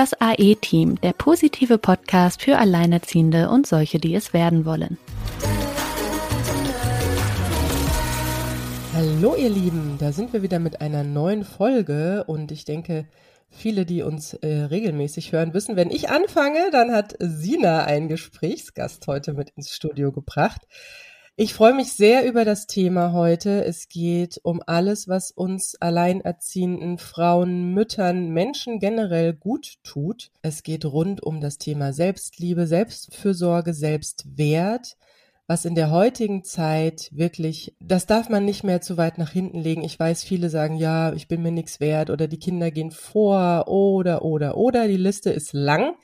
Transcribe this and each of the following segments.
Das AE-Team, der positive Podcast für Alleinerziehende und solche, die es werden wollen. Hallo ihr Lieben, da sind wir wieder mit einer neuen Folge und ich denke, viele, die uns äh, regelmäßig hören, wissen, wenn ich anfange, dann hat Sina einen Gesprächsgast heute mit ins Studio gebracht. Ich freue mich sehr über das Thema heute. Es geht um alles, was uns alleinerziehenden Frauen, Müttern, Menschen generell gut tut. Es geht rund um das Thema Selbstliebe, Selbstfürsorge, Selbstwert was in der heutigen Zeit wirklich, das darf man nicht mehr zu weit nach hinten legen. Ich weiß, viele sagen, ja, ich bin mir nichts wert oder die Kinder gehen vor oder, oder, oder. Die Liste ist lang.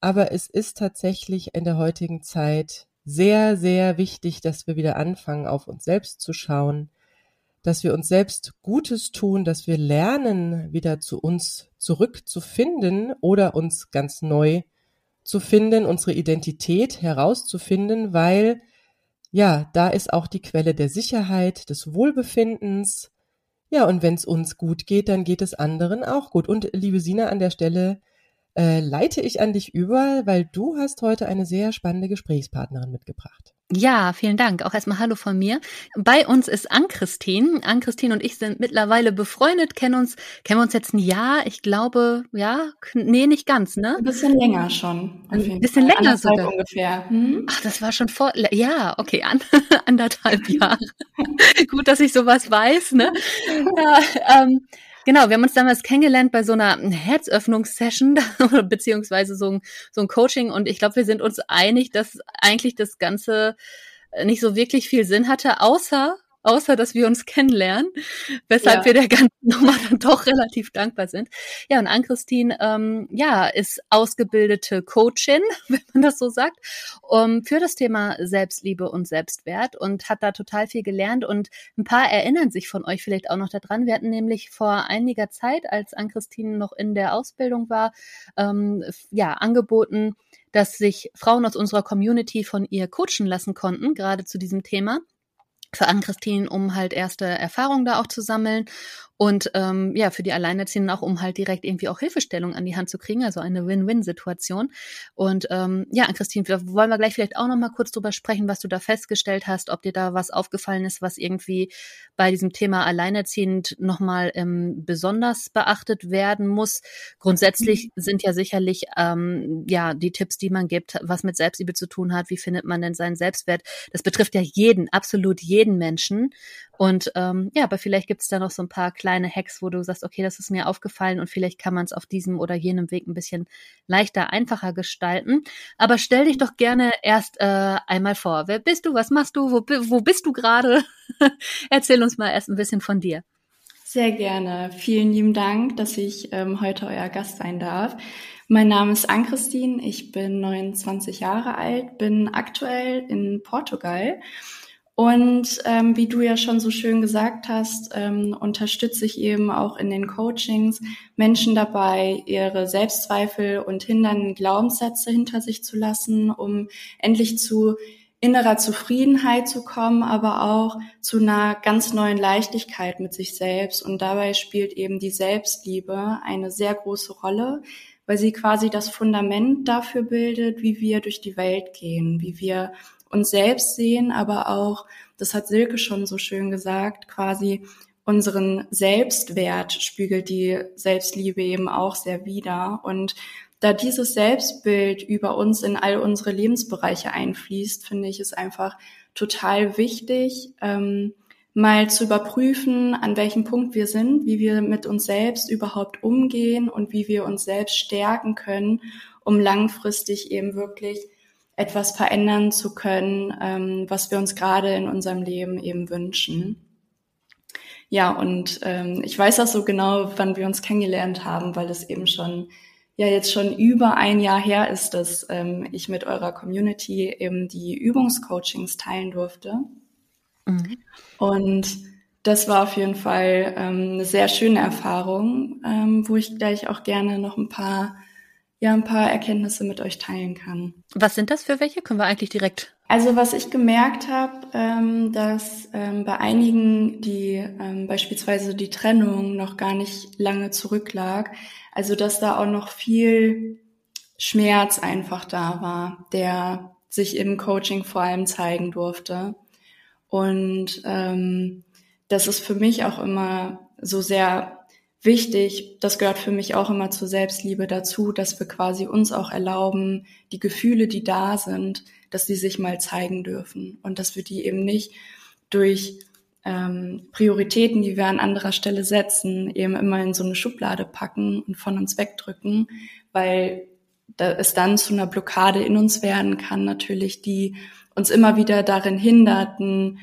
Aber es ist tatsächlich in der heutigen Zeit sehr, sehr wichtig, dass wir wieder anfangen, auf uns selbst zu schauen, dass wir uns selbst Gutes tun, dass wir lernen, wieder zu uns zurückzufinden oder uns ganz neu zu finden, unsere Identität herauszufinden, weil ja, da ist auch die Quelle der Sicherheit, des Wohlbefindens. Ja, und wenn es uns gut geht, dann geht es anderen auch gut. Und liebe Sina, an der Stelle äh, leite ich an dich über, weil du hast heute eine sehr spannende Gesprächspartnerin mitgebracht. Ja, vielen Dank. Auch erstmal Hallo von mir. Bei uns ist Ann-Christine. Ann-Christine und ich sind mittlerweile befreundet, kennen uns, kennen wir uns jetzt ein Jahr. Ich glaube, ja, nee, nicht ganz, ne? Ein bisschen länger schon. Ein bisschen Fall. länger sogar. ungefähr. Hm? Ach, das war schon vor, ja, okay, an, anderthalb Jahre. Gut, dass ich sowas weiß, ne? ja, ähm, Genau, wir haben uns damals kennengelernt bei so einer Herzöffnungssession beziehungsweise so ein, so ein Coaching. Und ich glaube, wir sind uns einig, dass eigentlich das Ganze nicht so wirklich viel Sinn hatte, außer außer dass wir uns kennenlernen, weshalb ja. wir der ganzen Nummer dann doch relativ dankbar sind. Ja, und Ann-Christine, ähm, ja, ist ausgebildete Coachin, wenn man das so sagt, um, für das Thema Selbstliebe und Selbstwert und hat da total viel gelernt und ein paar erinnern sich von euch vielleicht auch noch daran. Wir hatten nämlich vor einiger Zeit, als Ann-Christine noch in der Ausbildung war, ähm, ja, angeboten, dass sich Frauen aus unserer Community von ihr coachen lassen konnten, gerade zu diesem Thema für Ann-Christine, um halt erste Erfahrungen da auch zu sammeln und ähm, ja, für die Alleinerziehenden auch, um halt direkt irgendwie auch Hilfestellung an die Hand zu kriegen, also eine Win-Win-Situation. Und ähm, ja, Christine, wollen wir gleich vielleicht auch noch mal kurz drüber sprechen, was du da festgestellt hast, ob dir da was aufgefallen ist, was irgendwie bei diesem Thema Alleinerziehend nochmal ähm, besonders beachtet werden muss. Grundsätzlich mhm. sind ja sicherlich ähm, ja die Tipps, die man gibt, was mit Selbstliebe zu tun hat, wie findet man denn seinen Selbstwert. Das betrifft ja jeden, absolut jeden Menschen. Und ähm, ja, aber vielleicht gibt es da noch so ein paar kleine Hacks, wo du sagst, okay, das ist mir aufgefallen und vielleicht kann man es auf diesem oder jenem Weg ein bisschen leichter, einfacher gestalten. Aber stell dich doch gerne erst äh, einmal vor. Wer bist du? Was machst du? Wo, wo bist du gerade? Erzähl uns mal erst ein bisschen von dir. Sehr gerne. Vielen lieben Dank, dass ich ähm, heute euer Gast sein darf. Mein Name ist Ann-Christine, ich bin 29 Jahre alt, bin aktuell in Portugal und ähm, wie du ja schon so schön gesagt hast, ähm, unterstütze ich eben auch in den Coachings Menschen dabei, ihre Selbstzweifel und hindernden Glaubenssätze hinter sich zu lassen, um endlich zu innerer Zufriedenheit zu kommen, aber auch zu einer ganz neuen Leichtigkeit mit sich selbst. Und dabei spielt eben die Selbstliebe eine sehr große Rolle, weil sie quasi das Fundament dafür bildet, wie wir durch die Welt gehen, wie wir uns selbst sehen, aber auch, das hat Silke schon so schön gesagt, quasi unseren Selbstwert spiegelt die Selbstliebe eben auch sehr wider. Und da dieses Selbstbild über uns in all unsere Lebensbereiche einfließt, finde ich es einfach total wichtig, ähm, mal zu überprüfen, an welchem Punkt wir sind, wie wir mit uns selbst überhaupt umgehen und wie wir uns selbst stärken können, um langfristig eben wirklich etwas verändern zu können, ähm, was wir uns gerade in unserem Leben eben wünschen. Ja, und ähm, ich weiß auch so genau, wann wir uns kennengelernt haben, weil es eben schon ja jetzt schon über ein Jahr her ist, dass ähm, ich mit eurer Community eben die Übungscoachings teilen durfte. Mhm. Und das war auf jeden Fall ähm, eine sehr schöne Erfahrung, ähm, wo ich gleich auch gerne noch ein paar ja ein paar Erkenntnisse mit euch teilen kann. Was sind das für welche? Können wir eigentlich direkt? Also was ich gemerkt habe, ähm, dass ähm, bei einigen, die ähm, beispielsweise die Trennung noch gar nicht lange zurücklag, also dass da auch noch viel Schmerz einfach da war, der sich im Coaching vor allem zeigen durfte. Und ähm, das ist für mich auch immer so sehr wichtig, das gehört für mich auch immer zur Selbstliebe dazu, dass wir quasi uns auch erlauben, die Gefühle, die da sind, dass die sich mal zeigen dürfen und dass wir die eben nicht durch ähm, Prioritäten, die wir an anderer Stelle setzen, eben immer in so eine Schublade packen und von uns wegdrücken, weil da es dann zu einer Blockade in uns werden kann, natürlich, die uns immer wieder darin hindert, ein,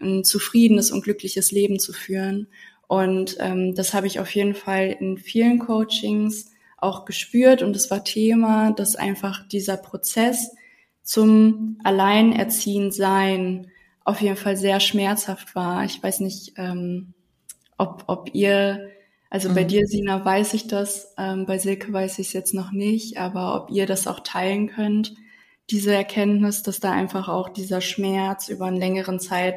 ein zufriedenes und glückliches Leben zu führen. Und ähm, das habe ich auf jeden Fall in vielen Coachings auch gespürt und es war Thema, dass einfach dieser Prozess zum Alleinerziehen sein auf jeden Fall sehr schmerzhaft war. Ich weiß nicht, ähm, ob, ob ihr, also mhm. bei dir, Sina, weiß ich das, ähm, bei Silke weiß ich es jetzt noch nicht, aber ob ihr das auch teilen könnt, diese Erkenntnis, dass da einfach auch dieser Schmerz über einen längeren Zeit,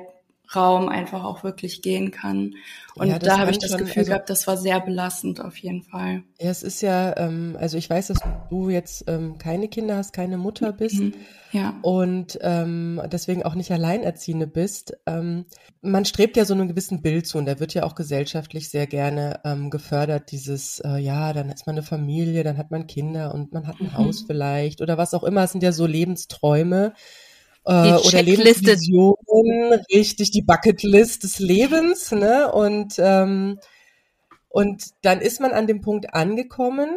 Raum einfach auch wirklich gehen kann. Und ja, da habe ich das Gefühl also, gehabt, das war sehr belastend auf jeden Fall. Ja, es ist ja, ähm, also ich weiß, dass du jetzt ähm, keine Kinder hast, keine Mutter bist. Mhm. Ja. Und ähm, deswegen auch nicht alleinerziehende bist. Ähm, man strebt ja so einem gewissen Bild zu und da wird ja auch gesellschaftlich sehr gerne ähm, gefördert, dieses, äh, ja, dann ist man eine Familie, dann hat man Kinder und man hat ein mhm. Haus vielleicht oder was auch immer. Es sind ja so Lebensträume äh, oder Lebensvisionen, richtig die Bucketlist des Lebens, ne? Und ähm, und dann ist man an dem Punkt angekommen,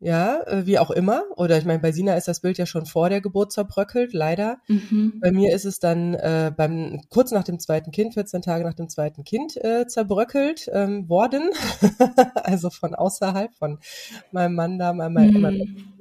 ja, äh, wie auch immer. Oder ich meine, bei Sina ist das Bild ja schon vor der Geburt zerbröckelt, leider. Mhm. Bei mir ist es dann äh, beim kurz nach dem zweiten Kind, 14 Tage nach dem zweiten Kind äh, zerbröckelt ähm, worden. also von außerhalb, von meinem Mann da, meinem mhm.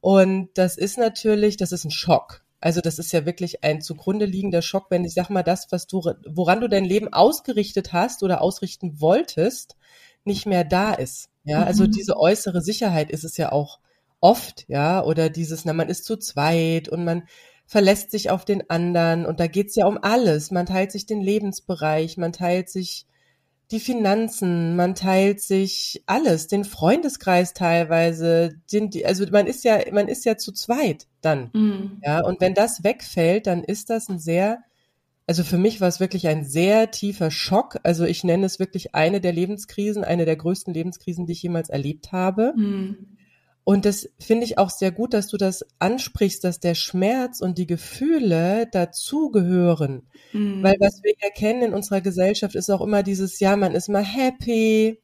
Und das ist natürlich, das ist ein Schock. Also das ist ja wirklich ein zugrunde liegender Schock, wenn ich sag mal das, was du, woran du dein Leben ausgerichtet hast oder ausrichten wolltest, nicht mehr da ist. Ja, also mhm. diese äußere Sicherheit ist es ja auch oft, ja, oder dieses, na, man ist zu zweit und man verlässt sich auf den anderen und da geht's ja um alles. Man teilt sich den Lebensbereich, man teilt sich die Finanzen, man teilt sich alles, den Freundeskreis teilweise, den, also man ist ja, man ist ja zu zweit dann, mhm. ja, und wenn das wegfällt, dann ist das ein sehr, also für mich war es wirklich ein sehr tiefer Schock, also ich nenne es wirklich eine der Lebenskrisen, eine der größten Lebenskrisen, die ich jemals erlebt habe. Mhm. Und das finde ich auch sehr gut, dass du das ansprichst, dass der Schmerz und die Gefühle dazugehören. Mhm. Weil was wir erkennen in unserer Gesellschaft ist auch immer dieses, ja, man ist mal happy.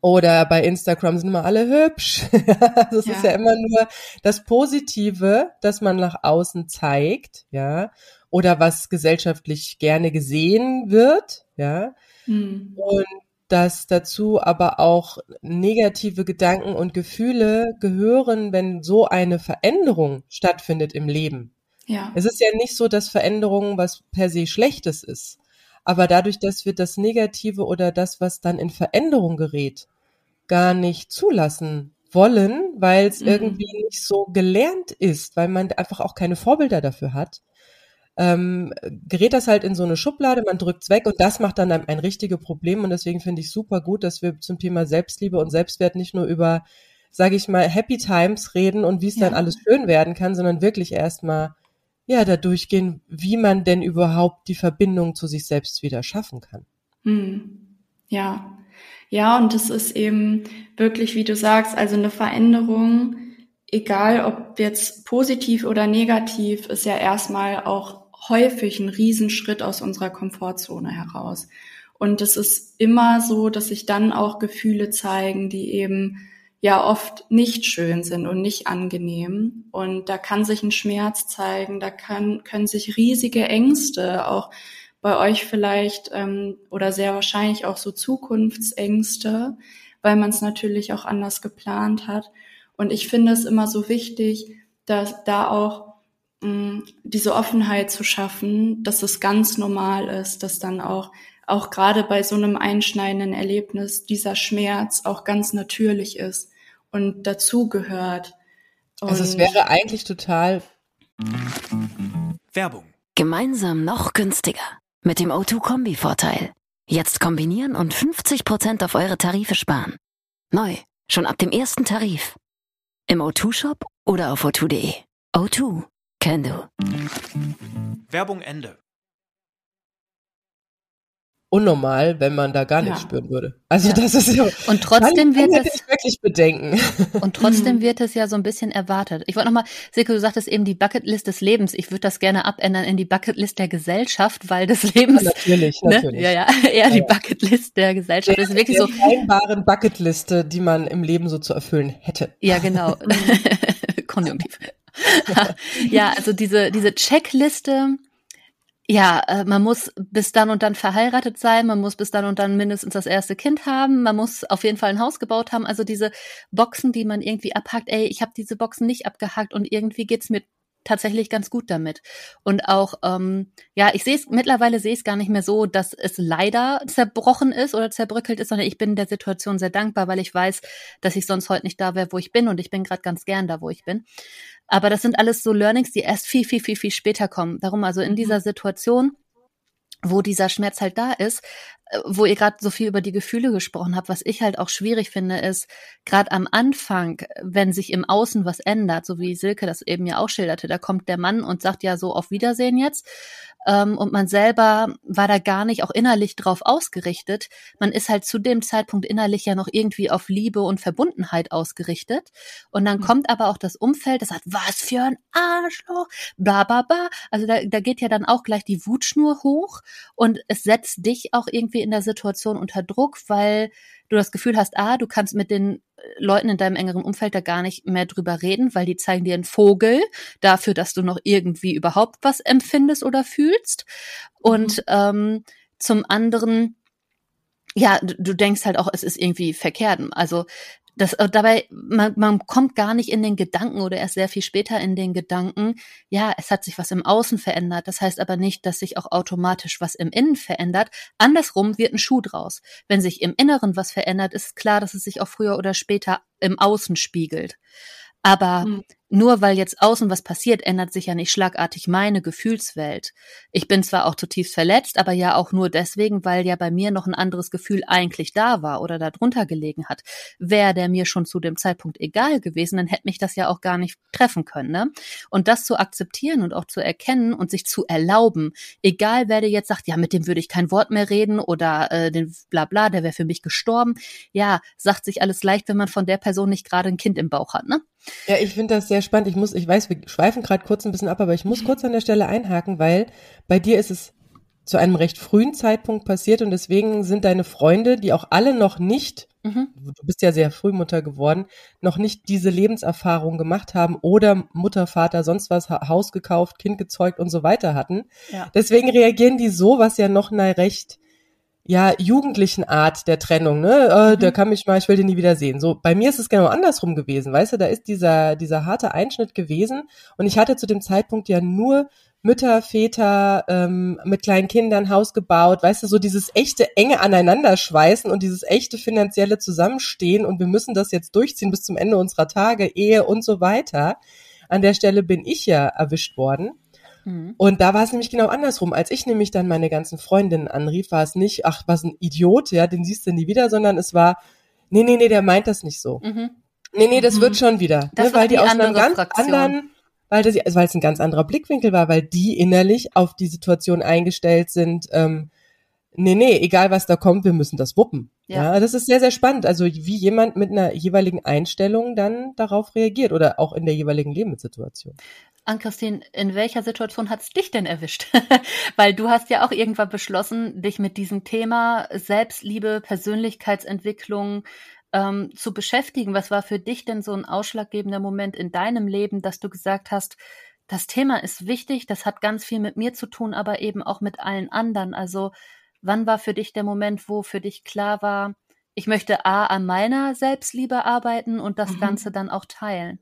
Oder bei Instagram sind immer alle hübsch. das ja. ist ja immer nur das Positive, das man nach außen zeigt, ja. Oder was gesellschaftlich gerne gesehen wird, ja. Mhm. Und dass dazu aber auch negative Gedanken und Gefühle gehören, wenn so eine Veränderung stattfindet im Leben. Ja. Es ist ja nicht so, dass Veränderung was per se Schlechtes ist. Aber dadurch, dass wir das Negative oder das, was dann in Veränderung gerät, gar nicht zulassen wollen, weil es mhm. irgendwie nicht so gelernt ist, weil man einfach auch keine Vorbilder dafür hat, ähm, gerät das halt in so eine Schublade, man drückt's weg und das macht dann ein, ein richtiges Problem und deswegen finde ich super gut, dass wir zum Thema Selbstliebe und Selbstwert nicht nur über, sage ich mal, Happy Times reden und wie es ja. dann alles schön werden kann, sondern wirklich erstmal ja da durchgehen, wie man denn überhaupt die Verbindung zu sich selbst wieder schaffen kann. Hm. Ja, ja und das ist eben wirklich, wie du sagst, also eine Veränderung egal ob jetzt positiv oder negativ, ist ja erstmal auch häufig ein Riesenschritt aus unserer Komfortzone heraus. Und es ist immer so, dass sich dann auch Gefühle zeigen, die eben ja oft nicht schön sind und nicht angenehm. Und da kann sich ein Schmerz zeigen, da kann, können sich riesige Ängste, auch bei euch vielleicht ähm, oder sehr wahrscheinlich auch so Zukunftsängste, weil man es natürlich auch anders geplant hat. Und ich finde es immer so wichtig, dass da auch diese Offenheit zu schaffen, dass es ganz normal ist, dass dann auch, auch gerade bei so einem einschneidenden Erlebnis dieser Schmerz auch ganz natürlich ist und dazu gehört, Und also es wäre eigentlich total Werbung. Gemeinsam noch günstiger. Mit dem O2-Kombi-Vorteil. Jetzt kombinieren und 50% auf eure Tarife sparen. Neu, schon ab dem ersten Tarif. Im O2-Shop oder auf o2.de. O2, can do. Werbung Ende unnormal, wenn man da gar nichts ja. spüren würde. Also ja. das ist ja und trotzdem wird es wirklich bedenken. Und trotzdem wird es ja so ein bisschen erwartet. Ich wollte noch mal, Silke, du sagtest eben die Bucketlist des Lebens. Ich würde das gerne abändern in die Bucketlist der Gesellschaft, weil des Lebens ja, natürlich, ne? natürlich. Ja, ja, eher die Bucketlist der Gesellschaft. Das ist wirklich so scheinbaren Bucketliste, die man im Leben so zu erfüllen hätte. Ja, genau. Konjunktiv. Ja, also diese diese Checkliste ja, äh, man muss bis dann und dann verheiratet sein, man muss bis dann und dann mindestens das erste Kind haben, man muss auf jeden Fall ein Haus gebaut haben. Also diese Boxen, die man irgendwie abhakt, ey, ich habe diese Boxen nicht abgehakt und irgendwie geht's mir tatsächlich ganz gut damit. Und auch, ähm, ja, ich sehe es, mittlerweile sehe ich es gar nicht mehr so, dass es leider zerbrochen ist oder zerbröckelt ist, sondern ich bin der Situation sehr dankbar, weil ich weiß, dass ich sonst heute nicht da wäre, wo ich bin und ich bin gerade ganz gern da, wo ich bin. Aber das sind alles so Learnings, die erst viel, viel, viel, viel später kommen. Darum also in mhm. dieser Situation, wo dieser Schmerz halt da ist, wo ihr gerade so viel über die Gefühle gesprochen habt, was ich halt auch schwierig finde, ist gerade am Anfang, wenn sich im Außen was ändert, so wie Silke das eben ja auch schilderte, da kommt der Mann und sagt ja so auf Wiedersehen jetzt ähm, und man selber war da gar nicht auch innerlich drauf ausgerichtet. Man ist halt zu dem Zeitpunkt innerlich ja noch irgendwie auf Liebe und Verbundenheit ausgerichtet. Und dann mhm. kommt aber auch das Umfeld, das sagt, was für ein Arschloch, bla bla bla. Also da, da geht ja dann auch gleich die Wutschnur hoch und es setzt dich auch irgendwie in der Situation unter Druck, weil du das Gefühl hast, ah, du kannst mit den äh, Leuten in deinem engeren Umfeld da gar nicht mehr drüber reden, weil die zeigen dir einen Vogel dafür, dass du noch irgendwie überhaupt was empfindest oder fühlst. Und mhm. ähm, zum anderen, ja, du, du denkst halt auch, es ist irgendwie verkehrt. Also das, äh, dabei, man, man kommt gar nicht in den Gedanken oder erst sehr viel später in den Gedanken, ja, es hat sich was im Außen verändert. Das heißt aber nicht, dass sich auch automatisch was im Innen verändert. Andersrum wird ein Schuh draus. Wenn sich im Inneren was verändert, ist klar, dass es sich auch früher oder später im Außen spiegelt. Aber mhm. Nur weil jetzt außen was passiert, ändert sich ja nicht schlagartig meine Gefühlswelt. Ich bin zwar auch zutiefst verletzt, aber ja auch nur deswegen, weil ja bei mir noch ein anderes Gefühl eigentlich da war oder darunter gelegen hat. Wäre der mir schon zu dem Zeitpunkt egal gewesen, dann hätte mich das ja auch gar nicht treffen können. Ne? Und das zu akzeptieren und auch zu erkennen und sich zu erlauben, egal wer dir jetzt sagt, ja, mit dem würde ich kein Wort mehr reden oder äh, den bla bla, der wäre für mich gestorben. Ja, sagt sich alles leicht, wenn man von der Person nicht gerade ein Kind im Bauch hat, ne? Ja, ich finde das sehr spannend. Ich muss, ich weiß, wir schweifen gerade kurz ein bisschen ab, aber ich muss kurz an der Stelle einhaken, weil bei dir ist es zu einem recht frühen Zeitpunkt passiert und deswegen sind deine Freunde, die auch alle noch nicht, mhm. du bist ja sehr früh Mutter geworden, noch nicht diese Lebenserfahrung gemacht haben oder Mutter, Vater, sonst was, Haus gekauft, Kind gezeugt und so weiter hatten. Ja. Deswegen reagieren die so, was ja noch eine recht ja, jugendlichen Art der Trennung, ne? Äh, mhm. Der kann mich mal, ich will den nie wieder sehen. So, bei mir ist es genau andersrum gewesen, weißt du, da ist dieser, dieser harte Einschnitt gewesen und ich hatte zu dem Zeitpunkt ja nur Mütter, Väter ähm, mit kleinen Kindern, Haus gebaut, weißt du, so dieses echte enge Aneinanderschweißen und dieses echte finanzielle Zusammenstehen und wir müssen das jetzt durchziehen bis zum Ende unserer Tage, Ehe und so weiter. An der Stelle bin ich ja erwischt worden. Mhm. Und da war es nämlich genau andersrum. Als ich nämlich dann meine ganzen Freundinnen anrief, war es nicht, ach, was ein Idiot, ja, den siehst du nie wieder, sondern es war, nee, nee, nee, der meint das nicht so. Mhm. Nee, nee, das mhm. wird schon wieder. Ne, weil die, die aus einem ganz Fraktion. anderen, weil, das, weil es ein ganz anderer Blickwinkel war, weil die innerlich auf die Situation eingestellt sind, ähm, nee, nee, egal was da kommt, wir müssen das wuppen. Ja. ja, das ist sehr, sehr spannend. Also wie jemand mit einer jeweiligen Einstellung dann darauf reagiert oder auch in der jeweiligen Lebenssituation. Ann-Christine, in welcher Situation hat's dich denn erwischt? Weil du hast ja auch irgendwann beschlossen, dich mit diesem Thema Selbstliebe, Persönlichkeitsentwicklung ähm, zu beschäftigen. Was war für dich denn so ein ausschlaggebender Moment in deinem Leben, dass du gesagt hast, das Thema ist wichtig, das hat ganz viel mit mir zu tun, aber eben auch mit allen anderen. Also wann war für dich der Moment, wo für dich klar war, ich möchte A an meiner Selbstliebe arbeiten und das mhm. Ganze dann auch teilen?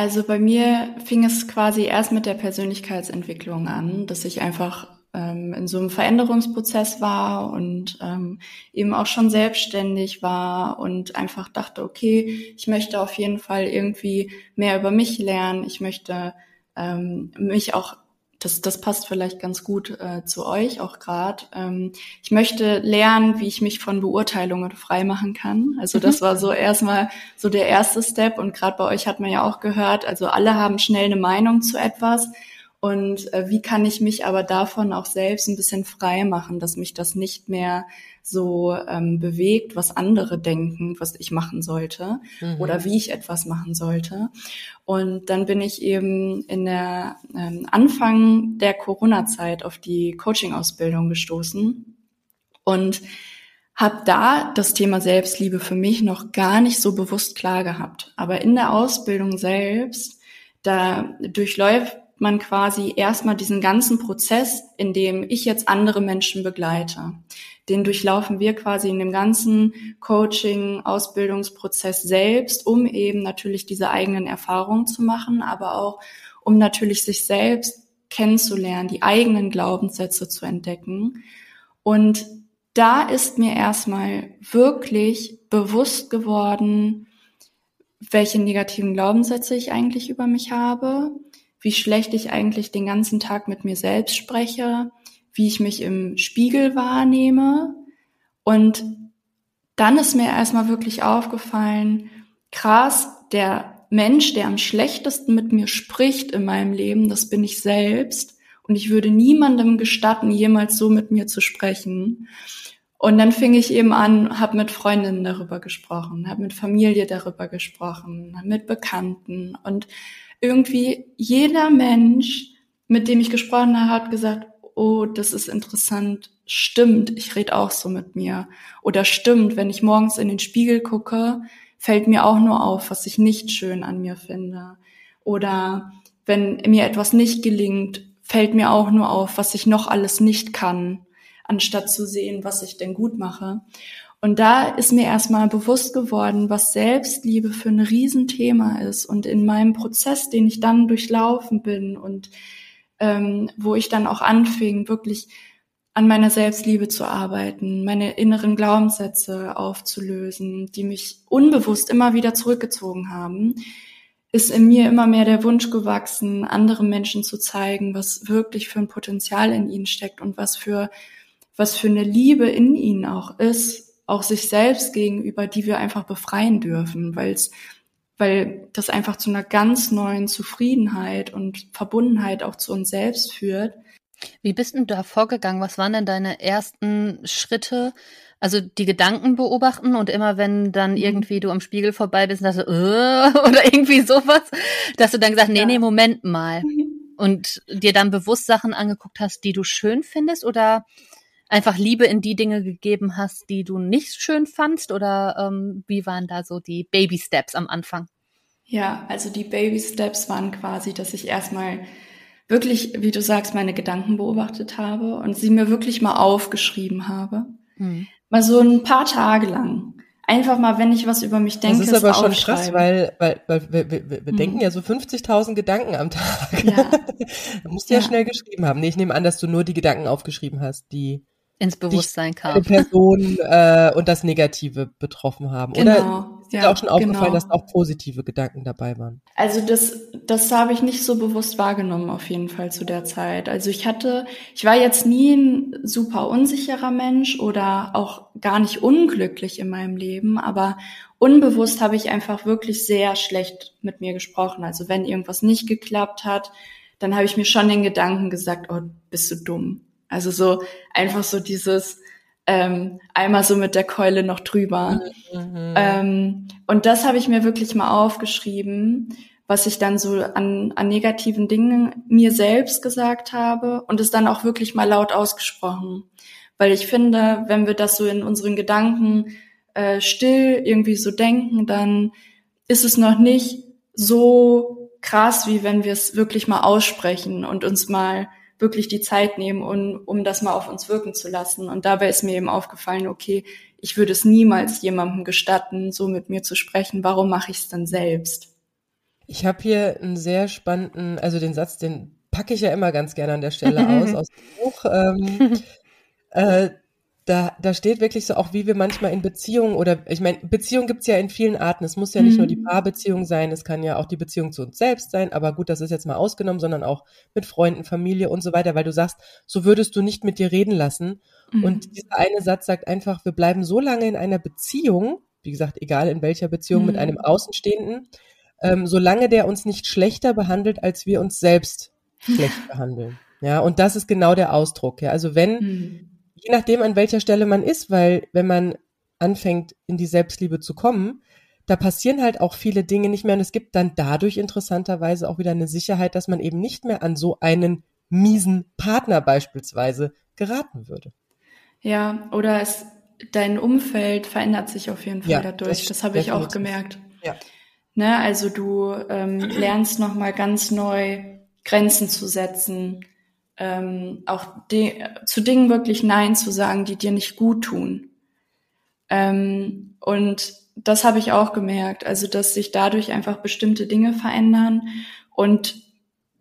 Also bei mir fing es quasi erst mit der Persönlichkeitsentwicklung an, dass ich einfach ähm, in so einem Veränderungsprozess war und ähm, eben auch schon selbstständig war und einfach dachte, okay, ich möchte auf jeden Fall irgendwie mehr über mich lernen. Ich möchte ähm, mich auch das, das passt vielleicht ganz gut äh, zu euch auch gerade. Ähm, ich möchte lernen, wie ich mich von Beurteilungen frei machen kann. Also das mhm. war so erstmal so der erste Step. Und gerade bei euch hat man ja auch gehört, also alle haben schnell eine Meinung zu etwas. Und äh, wie kann ich mich aber davon auch selbst ein bisschen frei machen, dass mich das nicht mehr so ähm, bewegt, was andere denken, was ich machen sollte mhm. oder wie ich etwas machen sollte. Und dann bin ich eben in der ähm, Anfang der Corona-Zeit auf die Coaching-Ausbildung gestoßen und habe da das Thema Selbstliebe für mich noch gar nicht so bewusst klar gehabt. Aber in der Ausbildung selbst, da durchläuft man quasi erstmal diesen ganzen Prozess, in dem ich jetzt andere Menschen begleite. Den durchlaufen wir quasi in dem ganzen Coaching, Ausbildungsprozess selbst, um eben natürlich diese eigenen Erfahrungen zu machen, aber auch um natürlich sich selbst kennenzulernen, die eigenen Glaubenssätze zu entdecken. Und da ist mir erstmal wirklich bewusst geworden, welche negativen Glaubenssätze ich eigentlich über mich habe, wie schlecht ich eigentlich den ganzen Tag mit mir selbst spreche, wie ich mich im Spiegel wahrnehme. Und dann ist mir erstmal wirklich aufgefallen, krass, der Mensch, der am schlechtesten mit mir spricht in meinem Leben, das bin ich selbst. Und ich würde niemandem gestatten, jemals so mit mir zu sprechen. Und dann fing ich eben an, habe mit Freundinnen darüber gesprochen, habe mit Familie darüber gesprochen, mit Bekannten und irgendwie jeder Mensch, mit dem ich gesprochen habe, hat gesagt, oh, das ist interessant, stimmt, ich rede auch so mit mir. Oder stimmt, wenn ich morgens in den Spiegel gucke, fällt mir auch nur auf, was ich nicht schön an mir finde. Oder wenn mir etwas nicht gelingt, fällt mir auch nur auf, was ich noch alles nicht kann, anstatt zu sehen, was ich denn gut mache. Und da ist mir erstmal bewusst geworden, was Selbstliebe für ein Riesenthema ist. Und in meinem Prozess, den ich dann durchlaufen bin und ähm, wo ich dann auch anfing, wirklich an meiner Selbstliebe zu arbeiten, meine inneren Glaubenssätze aufzulösen, die mich unbewusst immer wieder zurückgezogen haben, ist in mir immer mehr der Wunsch gewachsen, anderen Menschen zu zeigen, was wirklich für ein Potenzial in ihnen steckt und was für, was für eine Liebe in ihnen auch ist auch sich selbst gegenüber, die wir einfach befreien dürfen, weil es weil das einfach zu einer ganz neuen Zufriedenheit und Verbundenheit auch zu uns selbst führt. Wie bist du da vorgegangen? Was waren denn deine ersten Schritte? Also die Gedanken beobachten und immer wenn dann mhm. irgendwie du am Spiegel vorbei bist, dass du, äh, oder irgendwie sowas, dass du dann gesagt, nee, ja. nee, Moment mal. Und dir dann bewusst Sachen angeguckt hast, die du schön findest oder einfach Liebe in die Dinge gegeben hast, die du nicht schön fandst? Oder ähm, wie waren da so die Baby Steps am Anfang? Ja, also die Baby Steps waren quasi, dass ich erstmal wirklich, wie du sagst, meine Gedanken beobachtet habe und sie mir wirklich mal aufgeschrieben habe. Hm. Mal so ein paar Tage lang. Einfach mal, wenn ich was über mich denke. Das ist aber schon krass, weil, weil, weil wir, wir, wir mhm. denken ja so 50.000 Gedanken am Tag. Ja. da musst du ja. ja schnell geschrieben haben. Nee, ich nehme an, dass du nur die Gedanken aufgeschrieben hast, die ins Bewusstsein kam. Person äh, und das Negative betroffen haben. Genau, Oder ist ja, dir auch schon aufgefallen, genau. dass auch positive Gedanken dabei waren? Also das, das habe ich nicht so bewusst wahrgenommen auf jeden Fall zu der Zeit. Also ich hatte, ich war jetzt nie ein super unsicherer Mensch oder auch gar nicht unglücklich in meinem Leben, aber unbewusst habe ich einfach wirklich sehr schlecht mit mir gesprochen. Also wenn irgendwas nicht geklappt hat, dann habe ich mir schon den Gedanken gesagt, oh, bist du dumm also so einfach so dieses ähm, einmal so mit der Keule noch drüber. Mhm. Ähm, und das habe ich mir wirklich mal aufgeschrieben, was ich dann so an, an negativen Dingen mir selbst gesagt habe und es dann auch wirklich mal laut ausgesprochen. Weil ich finde, wenn wir das so in unseren Gedanken äh, still irgendwie so denken, dann ist es noch nicht so krass, wie wenn wir es wirklich mal aussprechen und uns mal wirklich die Zeit nehmen, um, um das mal auf uns wirken zu lassen. Und dabei ist mir eben aufgefallen, okay, ich würde es niemals jemandem gestatten, so mit mir zu sprechen. Warum mache ich es dann selbst? Ich habe hier einen sehr spannenden, also den Satz, den packe ich ja immer ganz gerne an der Stelle aus, aus dem Buch. Ähm, äh, da, da steht wirklich so auch, wie wir manchmal in Beziehungen oder ich meine, Beziehung gibt's ja in vielen Arten. Es muss ja nicht mhm. nur die mhm. Paarbeziehung sein, es kann ja auch die Beziehung zu uns selbst sein, aber gut, das ist jetzt mal ausgenommen, sondern auch mit Freunden, Familie und so weiter, weil du sagst, so würdest du nicht mit dir reden lassen. Mhm. Und dieser eine Satz sagt einfach, wir bleiben so lange in einer Beziehung, wie gesagt, egal in welcher Beziehung, mhm. mit einem Außenstehenden, ähm, solange der uns nicht schlechter behandelt, als wir uns selbst schlecht behandeln. Ja, und das ist genau der Ausdruck. Ja, also wenn mhm je nachdem, an welcher Stelle man ist, weil wenn man anfängt, in die Selbstliebe zu kommen, da passieren halt auch viele Dinge nicht mehr und es gibt dann dadurch interessanterweise auch wieder eine Sicherheit, dass man eben nicht mehr an so einen miesen Partner beispielsweise geraten würde. Ja, oder es, dein Umfeld verändert sich auf jeden Fall ja, dadurch. Das, das habe ich auch gemerkt. Ja. Ne, also du ähm, lernst nochmal ganz neu Grenzen zu setzen, ähm, auch zu Dingen wirklich Nein zu sagen, die dir nicht gut tun. Ähm, und das habe ich auch gemerkt, also dass sich dadurch einfach bestimmte Dinge verändern und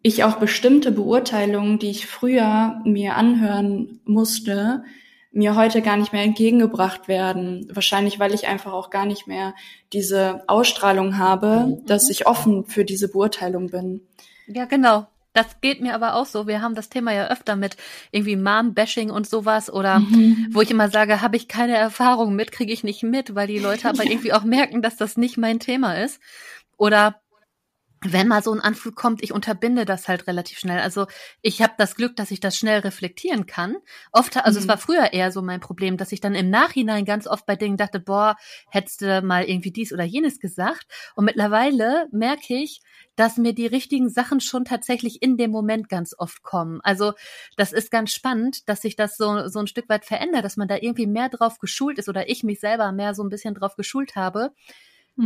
ich auch bestimmte Beurteilungen, die ich früher mir anhören musste, mir heute gar nicht mehr entgegengebracht werden. Wahrscheinlich, weil ich einfach auch gar nicht mehr diese Ausstrahlung habe, mhm. dass ich offen für diese Beurteilung bin. Ja, genau. Das geht mir aber auch so. Wir haben das Thema ja öfter mit irgendwie Mom-Bashing und sowas oder mhm. wo ich immer sage, habe ich keine Erfahrung mit, kriege ich nicht mit, weil die Leute aber irgendwie auch merken, dass das nicht mein Thema ist. Oder wenn mal so ein Anflug kommt, ich unterbinde das halt relativ schnell. Also ich habe das Glück, dass ich das schnell reflektieren kann. Oft, also mhm. es war früher eher so mein Problem, dass ich dann im Nachhinein ganz oft bei Dingen dachte, boah, hättest du mal irgendwie dies oder jenes gesagt. Und mittlerweile merke ich, dass mir die richtigen Sachen schon tatsächlich in dem Moment ganz oft kommen. Also das ist ganz spannend, dass sich das so, so ein Stück weit verändert, dass man da irgendwie mehr drauf geschult ist oder ich mich selber mehr so ein bisschen drauf geschult habe,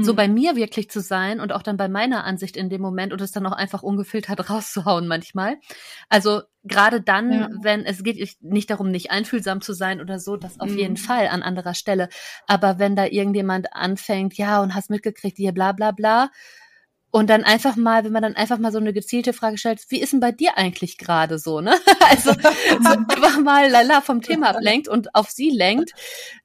so mhm. bei mir wirklich zu sein und auch dann bei meiner Ansicht in dem Moment und es dann auch einfach ungefiltert rauszuhauen manchmal. Also gerade dann, ja. wenn es geht nicht darum, nicht einfühlsam zu sein oder so, das auf mhm. jeden Fall an anderer Stelle. Aber wenn da irgendjemand anfängt, ja, und hast mitgekriegt, hier bla bla bla, und dann einfach mal, wenn man dann einfach mal so eine gezielte Frage stellt, wie ist denn bei dir eigentlich gerade so, ne? Also so einfach mal lala vom Thema ablenkt und auf sie lenkt,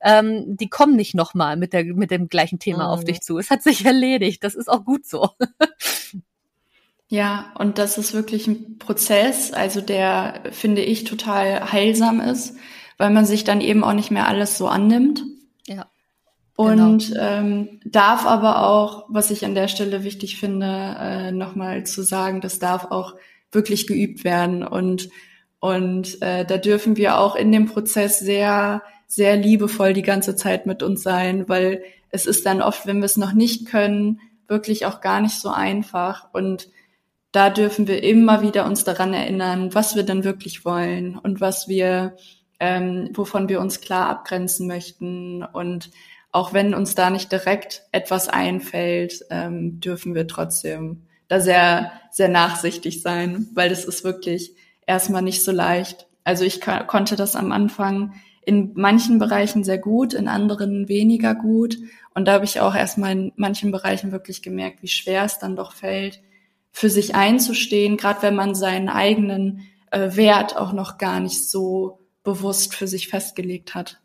ähm, die kommen nicht nochmal mit der mit dem gleichen Thema oh. auf dich zu. Es hat sich erledigt. Das ist auch gut so. Ja, und das ist wirklich ein Prozess, also der, finde ich, total heilsam ist, weil man sich dann eben auch nicht mehr alles so annimmt. Ja. Und genau. ähm, darf aber auch, was ich an der Stelle wichtig finde, äh, nochmal zu sagen, das darf auch wirklich geübt werden. Und, und äh, da dürfen wir auch in dem Prozess sehr, sehr liebevoll die ganze Zeit mit uns sein, weil es ist dann oft, wenn wir es noch nicht können, wirklich auch gar nicht so einfach. Und da dürfen wir immer wieder uns daran erinnern, was wir dann wirklich wollen und was wir, ähm, wovon wir uns klar abgrenzen möchten und auch wenn uns da nicht direkt etwas einfällt, ähm, dürfen wir trotzdem da sehr, sehr nachsichtig sein, weil das ist wirklich erstmal nicht so leicht. Also ich konnte das am Anfang in manchen Bereichen sehr gut, in anderen weniger gut. Und da habe ich auch erstmal in manchen Bereichen wirklich gemerkt, wie schwer es dann doch fällt, für sich einzustehen, gerade wenn man seinen eigenen äh, Wert auch noch gar nicht so bewusst für sich festgelegt hat.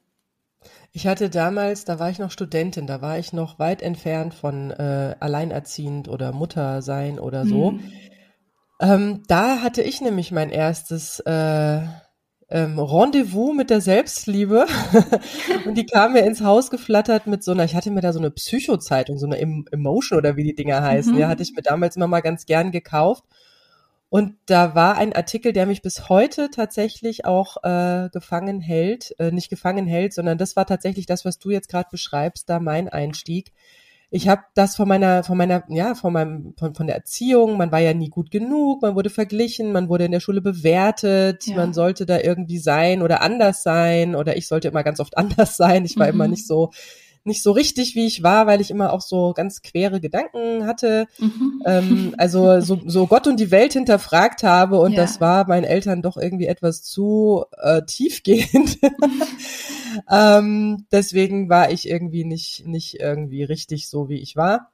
Ich hatte damals, da war ich noch Studentin, da war ich noch weit entfernt von äh, alleinerziehend oder Mutter sein oder so. Mhm. Ähm, da hatte ich nämlich mein erstes äh, ähm, Rendezvous mit der Selbstliebe und die kam mir ins Haus geflattert mit so einer, ich hatte mir da so eine Psychozeitung, so eine Emotion oder wie die Dinger heißen, mhm. ja, hatte ich mir damals immer mal ganz gern gekauft und da war ein Artikel, der mich bis heute tatsächlich auch äh, gefangen hält, äh, nicht gefangen hält, sondern das war tatsächlich das, was du jetzt gerade beschreibst, da mein Einstieg. Ich habe das von meiner, von meiner, ja, von meinem, von, von der Erziehung. Man war ja nie gut genug, man wurde verglichen, man wurde in der Schule bewertet, ja. man sollte da irgendwie sein oder anders sein oder ich sollte immer ganz oft anders sein. Ich war mhm. immer nicht so nicht so richtig, wie ich war, weil ich immer auch so ganz quere Gedanken hatte. Mhm. Ähm, also so, so Gott und die Welt hinterfragt habe und ja. das war meinen Eltern doch irgendwie etwas zu äh, tiefgehend. ähm, deswegen war ich irgendwie nicht, nicht irgendwie richtig so, wie ich war.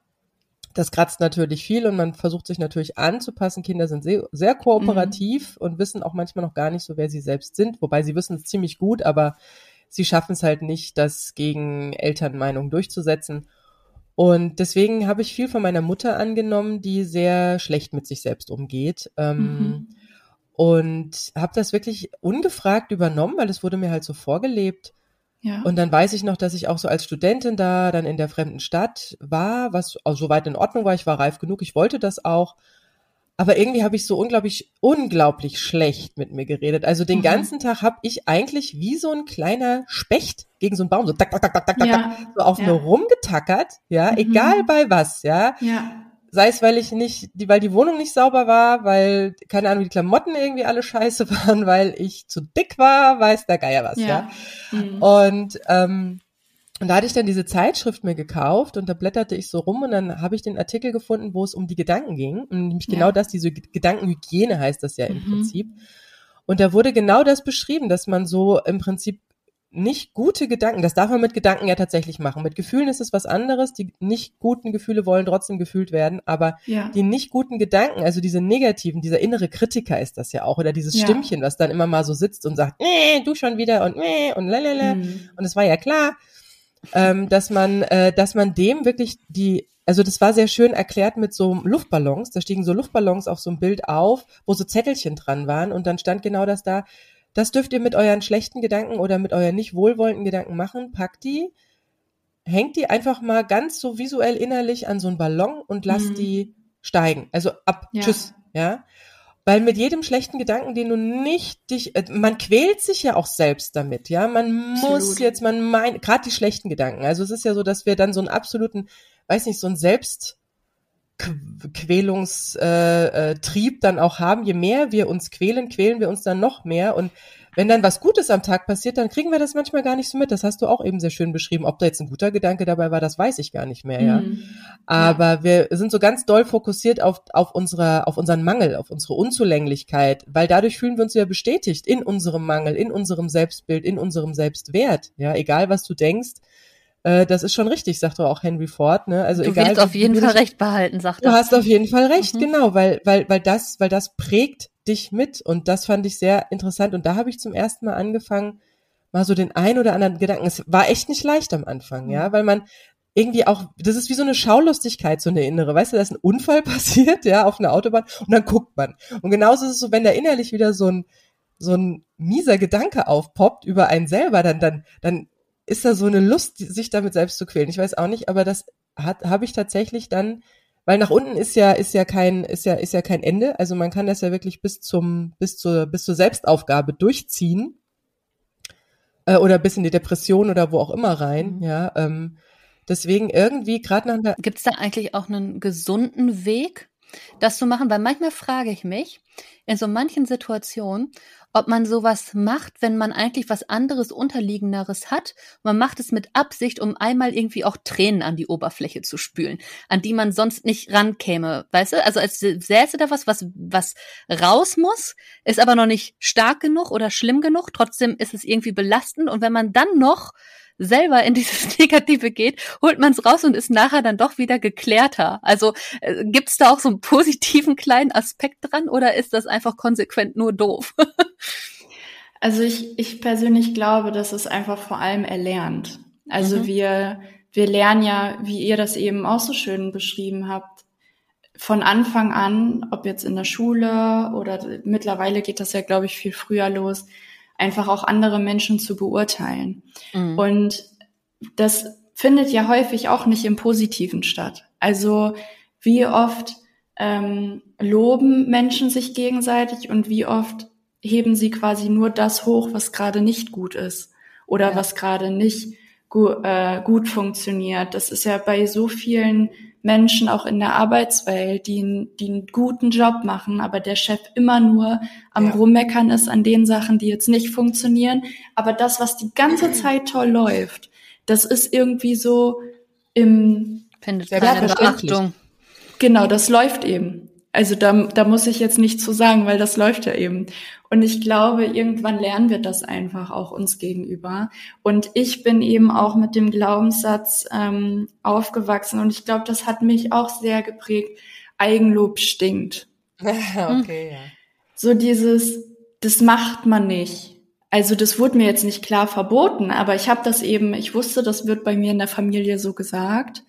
Das kratzt natürlich viel und man versucht sich natürlich anzupassen. Kinder sind sehr, sehr kooperativ mhm. und wissen auch manchmal noch gar nicht so, wer sie selbst sind. Wobei sie wissen es ziemlich gut, aber sie schaffen es halt nicht, das gegen Elternmeinung durchzusetzen. Und deswegen habe ich viel von meiner Mutter angenommen, die sehr schlecht mit sich selbst umgeht. Ähm, mhm. Und habe das wirklich ungefragt übernommen, weil es wurde mir halt so vorgelebt. Ja. Und dann weiß ich noch, dass ich auch so als Studentin da dann in der fremden Stadt war, was soweit in Ordnung war. Ich war reif genug, ich wollte das auch. Aber irgendwie habe ich so unglaublich, unglaublich schlecht mit mir geredet. Also den mhm. ganzen Tag habe ich eigentlich wie so ein kleiner Specht gegen so einen Baum so tak, tak, tak, tak, tak, ja. so auf ja. mir rumgetackert, ja, mhm. egal bei was, ja. Ja sei es, weil ich nicht, die, weil die Wohnung nicht sauber war, weil, keine Ahnung, die Klamotten irgendwie alle scheiße waren, weil ich zu dick war, weiß der Geier was, ja. ja? Mhm. Und, ähm, und da hatte ich dann diese Zeitschrift mir gekauft und da blätterte ich so rum und dann habe ich den Artikel gefunden, wo es um die Gedanken ging. Und nämlich genau ja. das, diese Gedankenhygiene heißt das ja im mhm. Prinzip. Und da wurde genau das beschrieben, dass man so im Prinzip nicht gute Gedanken, das darf man mit Gedanken ja tatsächlich machen. Mit Gefühlen ist es was anderes. Die nicht guten Gefühle wollen trotzdem gefühlt werden, aber ja. die nicht guten Gedanken, also diese negativen, dieser innere Kritiker ist das ja auch, oder dieses ja. Stimmchen, was dann immer mal so sitzt und sagt, nee, du schon wieder und nee und lalala. Mhm. Und es war ja klar, ähm, dass man, äh, dass man dem wirklich die, also das war sehr schön erklärt mit so Luftballons. Da stiegen so Luftballons auf so ein Bild auf, wo so Zettelchen dran waren und dann stand genau das da das dürft ihr mit euren schlechten Gedanken oder mit euren nicht wohlwollenden Gedanken machen. Packt die, hängt die einfach mal ganz so visuell innerlich an so einen Ballon und lasst mhm. die steigen. Also ab, ja. tschüss, ja. Weil mit jedem schlechten Gedanken, den du nicht dich, äh, man quält sich ja auch selbst damit, ja. Man muss Absolut. jetzt, man meint, gerade die schlechten Gedanken. Also es ist ja so, dass wir dann so einen absoluten, weiß nicht, so einen Selbst, Quälungstrieb äh, äh, dann auch haben. Je mehr wir uns quälen, quälen wir uns dann noch mehr. Und wenn dann was Gutes am Tag passiert, dann kriegen wir das manchmal gar nicht so mit. Das hast du auch eben sehr schön beschrieben. Ob da jetzt ein guter Gedanke dabei war, das weiß ich gar nicht mehr, ja. Mhm. Aber ja. wir sind so ganz doll fokussiert auf, auf, unsere, auf unseren Mangel, auf unsere Unzulänglichkeit, weil dadurch fühlen wir uns ja bestätigt in unserem Mangel, in unserem Selbstbild, in unserem Selbstwert. Ja, egal was du denkst, äh, das ist schon richtig, sagt doch auch Henry Ford. Ne? Also du egal, willst auf jeden Fall recht behalten, sagt er. Du hast auf jeden Fall recht, mhm. genau, weil, weil, weil das, weil das prägt dich mit und das fand ich sehr interessant und da habe ich zum ersten Mal angefangen, mal so den ein oder anderen Gedanken. Es war echt nicht leicht am Anfang, mhm. ja, weil man irgendwie auch, das ist wie so eine Schaulustigkeit, so eine innere. Weißt du, da ist ein Unfall passiert, ja, auf einer Autobahn und dann guckt man. Und genauso ist es so, wenn da innerlich wieder so ein, so ein mieser Gedanke aufpoppt über einen selber, dann, dann, dann ist da so eine Lust, sich damit selbst zu quälen. Ich weiß auch nicht, aber das hat habe ich tatsächlich dann, weil nach unten ist ja ist ja kein ist ja ist ja kein Ende. Also man kann das ja wirklich bis zum bis zur bis zur Selbstaufgabe durchziehen äh, oder bis in die Depression oder wo auch immer rein. Mhm. Ja, ähm, deswegen irgendwie gerade nach der Gibt es da eigentlich auch einen gesunden Weg, das zu machen? Weil manchmal frage ich mich in so manchen Situationen, ob man sowas macht, wenn man eigentlich was anderes Unterliegenderes hat. Man macht es mit Absicht, um einmal irgendwie auch Tränen an die Oberfläche zu spülen, an die man sonst nicht rankäme. Weißt du? Also als säße da was, was, was raus muss, ist aber noch nicht stark genug oder schlimm genug. Trotzdem ist es irgendwie belastend. Und wenn man dann noch selber in dieses Negative geht, holt man es raus und ist nachher dann doch wieder geklärter. Also äh, gibt es da auch so einen positiven kleinen Aspekt dran oder ist das einfach konsequent nur doof? also ich, ich persönlich glaube, dass es einfach vor allem erlernt. Also mhm. wir, wir lernen ja, wie ihr das eben auch so schön beschrieben habt, von Anfang an, ob jetzt in der Schule oder mittlerweile geht das ja, glaube ich, viel früher los, einfach auch andere Menschen zu beurteilen. Mhm. Und das findet ja häufig auch nicht im Positiven statt. Also wie oft ähm, loben Menschen sich gegenseitig und wie oft heben sie quasi nur das hoch, was gerade nicht gut ist oder ja. was gerade nicht gu äh, gut funktioniert. Das ist ja bei so vielen Menschen auch in der Arbeitswelt, die, die einen guten Job machen, aber der Chef immer nur am ja. Rummeckern ist an den Sachen, die jetzt nicht funktionieren. Aber das, was die ganze Zeit toll läuft, das ist irgendwie so im findet keine Beachtung. Genau, das läuft eben. Also da, da muss ich jetzt nicht zu sagen, weil das läuft ja eben. Und ich glaube, irgendwann lernen wir das einfach auch uns gegenüber. Und ich bin eben auch mit dem Glaubenssatz ähm, aufgewachsen und ich glaube, das hat mich auch sehr geprägt. Eigenlob stinkt. okay, ja. So dieses, das macht man nicht. Also das wurde mir jetzt nicht klar verboten, aber ich habe das eben, ich wusste, das wird bei mir in der Familie so gesagt.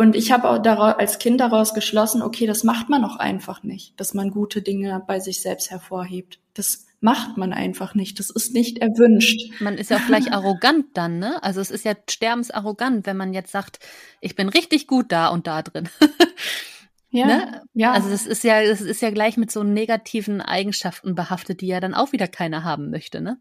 Und ich habe auch daraus, als Kind daraus geschlossen, okay, das macht man auch einfach nicht, dass man gute Dinge bei sich selbst hervorhebt. Das macht man einfach nicht. Das ist nicht erwünscht. Man ist ja auch gleich arrogant dann, ne? Also es ist ja sterbensarrogant, wenn man jetzt sagt, ich bin richtig gut da und da drin. Ja, ne? ja. Also das ist ja, das ist ja gleich mit so negativen Eigenschaften behaftet, die ja dann auch wieder keiner haben möchte, ne?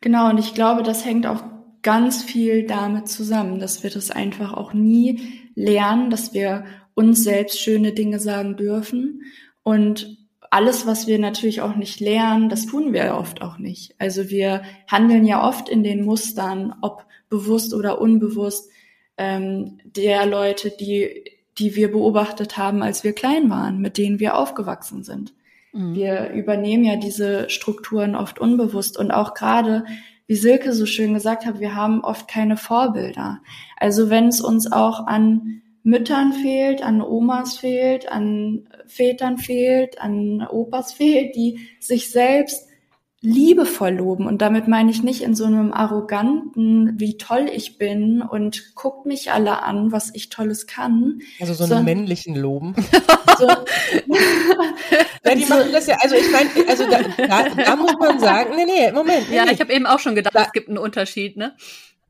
Genau, und ich glaube, das hängt auch ganz viel damit zusammen, dass wir das einfach auch nie lernen, dass wir uns selbst schöne Dinge sagen dürfen. Und alles, was wir natürlich auch nicht lernen, das tun wir oft auch nicht. Also wir handeln ja oft in den Mustern, ob bewusst oder unbewusst, ähm, der Leute, die, die wir beobachtet haben, als wir klein waren, mit denen wir aufgewachsen sind. Mhm. Wir übernehmen ja diese Strukturen oft unbewusst und auch gerade wie Silke so schön gesagt hat, wir haben oft keine Vorbilder. Also wenn es uns auch an Müttern fehlt, an Omas fehlt, an Vätern fehlt, an Opas fehlt, die sich selbst liebevoll loben. Und damit meine ich nicht in so einem arroganten, wie toll ich bin und guckt mich alle an, was ich Tolles kann. Also so, so einen männlichen Loben. So, ja, die machen das ja, also ich meine, also da, da, da, muss man sagen, nee, nee, Moment. Nee, ja, nee. ich habe eben auch schon gedacht, da, es gibt einen Unterschied, ne?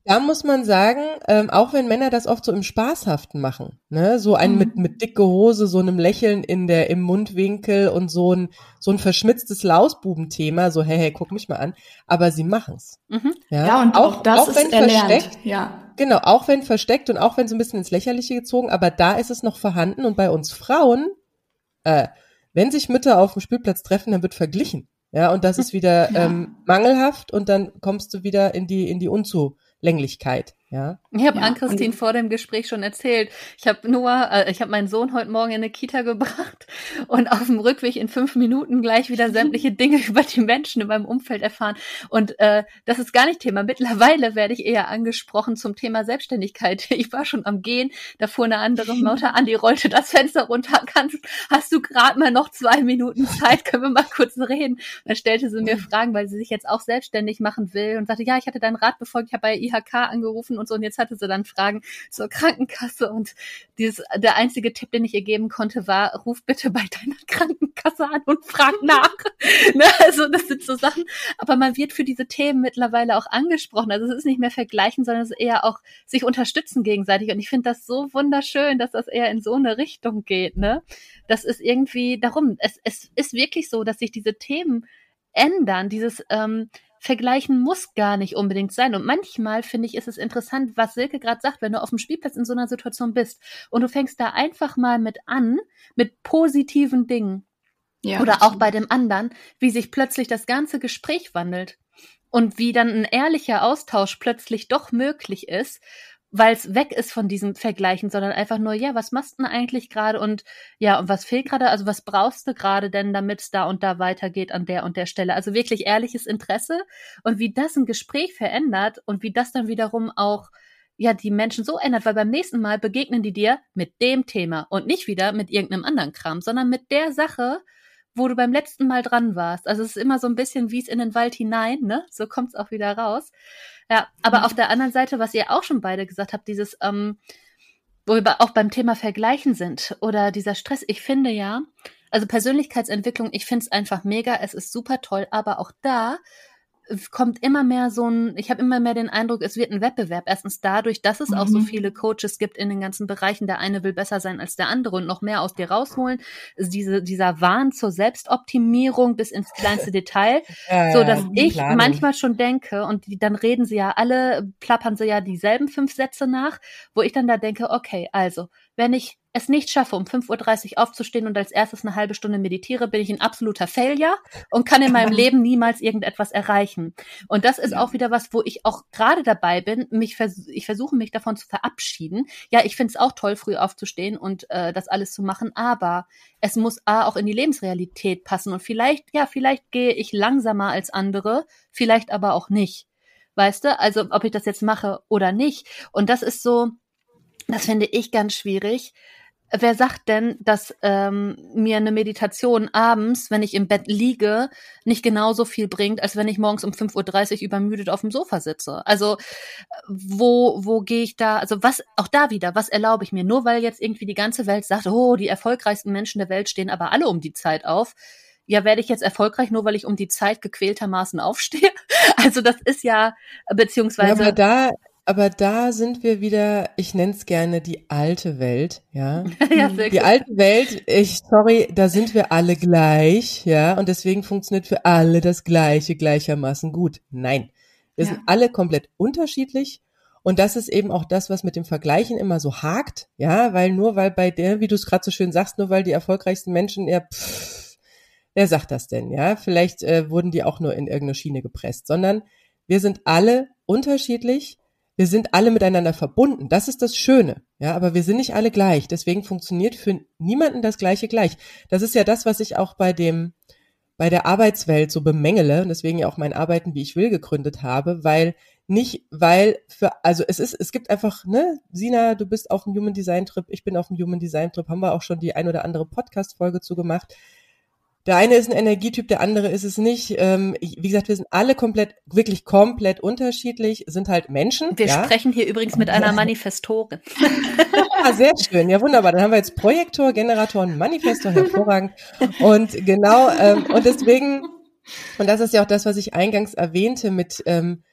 Da muss man sagen, ähm, auch wenn Männer das oft so im Spaßhaften machen, ne, so ein mhm. mit mit dicke Hose, so einem Lächeln in der im Mundwinkel und so ein so ein verschmitztes Lausbubenthema, so hey hey, guck mich mal an, aber sie machen's. Mhm. Ja? ja, und auch, auch das auch wenn erlernt. versteckt, ja. Genau, auch wenn versteckt und auch wenn so ein bisschen ins Lächerliche gezogen, aber da ist es noch vorhanden und bei uns Frauen, äh, wenn sich Mütter auf dem Spielplatz treffen, dann wird verglichen. Ja, und das ist wieder ja. ähm, mangelhaft und dann kommst du wieder in die in die Unzu Länglichkeit. Ja. Ich habe ja. Ann-Christine vor dem Gespräch schon erzählt. Ich habe Noah, äh, ich habe meinen Sohn heute Morgen in eine Kita gebracht und auf dem Rückweg in fünf Minuten gleich wieder sämtliche Dinge über die Menschen in meinem Umfeld erfahren. Und äh, das ist gar nicht Thema. Mittlerweile werde ich eher angesprochen zum Thema Selbstständigkeit. Ich war schon am Gehen, da fuhr eine andere Mutter an, die rollte das Fenster runter. Kannst, hast du gerade mal noch zwei Minuten Zeit? Können wir mal kurz reden? Und dann stellte sie mir Fragen, weil sie sich jetzt auch selbstständig machen will und sagte, ja, ich hatte deinen Rat befolgt, ich habe bei IHK angerufen und so. Und jetzt hatte sie dann Fragen zur Krankenkasse und dieses, der einzige Tipp, den ich ihr geben konnte, war, ruf bitte bei deiner Krankenkasse an und frag nach. ne? Also das sind so Sachen. Aber man wird für diese Themen mittlerweile auch angesprochen. Also es ist nicht mehr vergleichen, sondern es ist eher auch sich unterstützen gegenseitig. Und ich finde das so wunderschön, dass das eher in so eine Richtung geht. Ne? Das ist irgendwie darum. Es, es ist wirklich so, dass sich diese Themen ändern. Dieses ähm, vergleichen muss gar nicht unbedingt sein. Und manchmal finde ich, ist es interessant, was Silke gerade sagt, wenn du auf dem Spielplatz in so einer Situation bist und du fängst da einfach mal mit an, mit positiven Dingen. Ja, Oder auch bei dem anderen, wie sich plötzlich das ganze Gespräch wandelt und wie dann ein ehrlicher Austausch plötzlich doch möglich ist, weil es weg ist von diesem Vergleichen, sondern einfach nur, ja, was machst du denn eigentlich gerade und ja, und was fehlt gerade, also was brauchst du gerade denn, damit es da und da weitergeht an der und der Stelle. Also wirklich ehrliches Interesse und wie das ein Gespräch verändert und wie das dann wiederum auch ja, die Menschen so ändert, weil beim nächsten Mal begegnen die dir mit dem Thema und nicht wieder mit irgendeinem anderen Kram, sondern mit der Sache, wo du beim letzten Mal dran warst. Also es ist immer so ein bisschen wie es in den Wald hinein, ne? So kommt es auch wieder raus. Ja, aber mhm. auf der anderen Seite, was ihr auch schon beide gesagt habt, dieses, ähm, wo wir auch beim Thema Vergleichen sind oder dieser Stress, ich finde ja, also Persönlichkeitsentwicklung, ich finde es einfach mega, es ist super toll, aber auch da kommt immer mehr so ein, ich habe immer mehr den Eindruck, es wird ein Wettbewerb. Erstens dadurch, dass es mhm. auch so mhm. viele Coaches gibt in den ganzen Bereichen. Der eine will besser sein als der andere und noch mehr aus dir rausholen. Diese, dieser Wahn zur Selbstoptimierung bis ins kleinste Detail. So dass ich klar. manchmal schon denke, und die, dann reden sie ja alle, plappern sie ja dieselben fünf Sätze nach, wo ich dann da denke, okay, also, wenn ich es nicht schaffe, um 5.30 Uhr aufzustehen und als erstes eine halbe Stunde meditiere, bin ich ein absoluter Failure und kann in meinem Leben niemals irgendetwas erreichen. Und das ist auch wieder was, wo ich auch gerade dabei bin, mich vers ich versuche mich davon zu verabschieden. Ja, ich finde es auch toll, früh aufzustehen und äh, das alles zu machen, aber es muss A, auch in die Lebensrealität passen und vielleicht, ja, vielleicht gehe ich langsamer als andere, vielleicht aber auch nicht. Weißt du, also ob ich das jetzt mache oder nicht. Und das ist so, das finde ich ganz schwierig. Wer sagt denn, dass ähm, mir eine Meditation abends, wenn ich im Bett liege, nicht genauso viel bringt, als wenn ich morgens um 5.30 Uhr übermüdet auf dem Sofa sitze? Also wo, wo gehe ich da, also was, auch da wieder, was erlaube ich mir? Nur weil jetzt irgendwie die ganze Welt sagt, oh, die erfolgreichsten Menschen der Welt stehen aber alle um die Zeit auf. Ja, werde ich jetzt erfolgreich, nur weil ich um die Zeit gequältermaßen aufstehe? Also das ist ja, beziehungsweise. Ja, aber da, aber da sind wir wieder, ich nenne es gerne die alte Welt, ja. ja die gut. alte Welt, ich, sorry, da sind wir alle gleich, ja, und deswegen funktioniert für alle das Gleiche gleichermaßen gut. Nein. Wir ja. sind alle komplett unterschiedlich. Und das ist eben auch das, was mit dem Vergleichen immer so hakt, ja, weil nur weil bei der, wie du es gerade so schön sagst, nur weil die erfolgreichsten Menschen, ja, pff, wer sagt das denn, ja? Vielleicht äh, wurden die auch nur in irgendeine Schiene gepresst, sondern wir sind alle unterschiedlich wir sind alle miteinander verbunden. Das ist das Schöne. Ja, aber wir sind nicht alle gleich. Deswegen funktioniert für niemanden das Gleiche gleich. Das ist ja das, was ich auch bei dem, bei der Arbeitswelt so bemängele und deswegen ja auch mein Arbeiten, wie ich will, gegründet habe, weil nicht, weil für, also es ist, es gibt einfach, ne, Sina, du bist auf dem Human Design Trip, ich bin auf dem Human Design Trip, haben wir auch schon die ein oder andere Podcast-Folge zugemacht. Der eine ist ein Energietyp, der andere ist es nicht. Ähm, wie gesagt, wir sind alle komplett, wirklich komplett unterschiedlich, sind halt Menschen. Wir ja? sprechen hier übrigens mit einer Manifestorin. ah, sehr schön, ja wunderbar. Dann haben wir jetzt Projektor, Generator und Manifestor, hervorragend. Und genau, ähm, und deswegen, und das ist ja auch das, was ich eingangs erwähnte mit, ähm,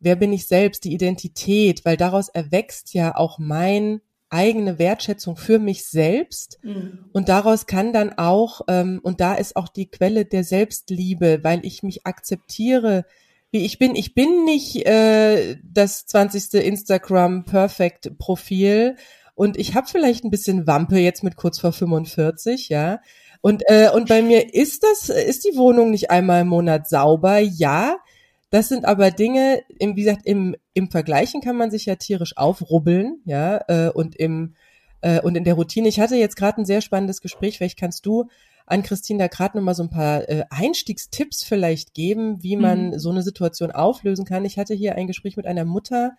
wer bin ich selbst, die Identität, weil daraus erwächst ja auch mein eigene Wertschätzung für mich selbst. Mhm. Und daraus kann dann auch, ähm, und da ist auch die Quelle der Selbstliebe, weil ich mich akzeptiere, wie ich bin. Ich bin nicht äh, das 20. Instagram Perfect Profil und ich habe vielleicht ein bisschen Wampe jetzt mit kurz vor 45, ja. Und, äh, und bei mir ist das, ist die Wohnung nicht einmal im Monat sauber, ja. Das sind aber Dinge, im, wie gesagt, im, im Vergleichen kann man sich ja tierisch aufrubbeln, ja, äh, und im äh, und in der Routine. Ich hatte jetzt gerade ein sehr spannendes Gespräch, vielleicht kannst du an Christine da gerade nochmal so ein paar äh, Einstiegstipps vielleicht geben, wie man mhm. so eine Situation auflösen kann. Ich hatte hier ein Gespräch mit einer Mutter,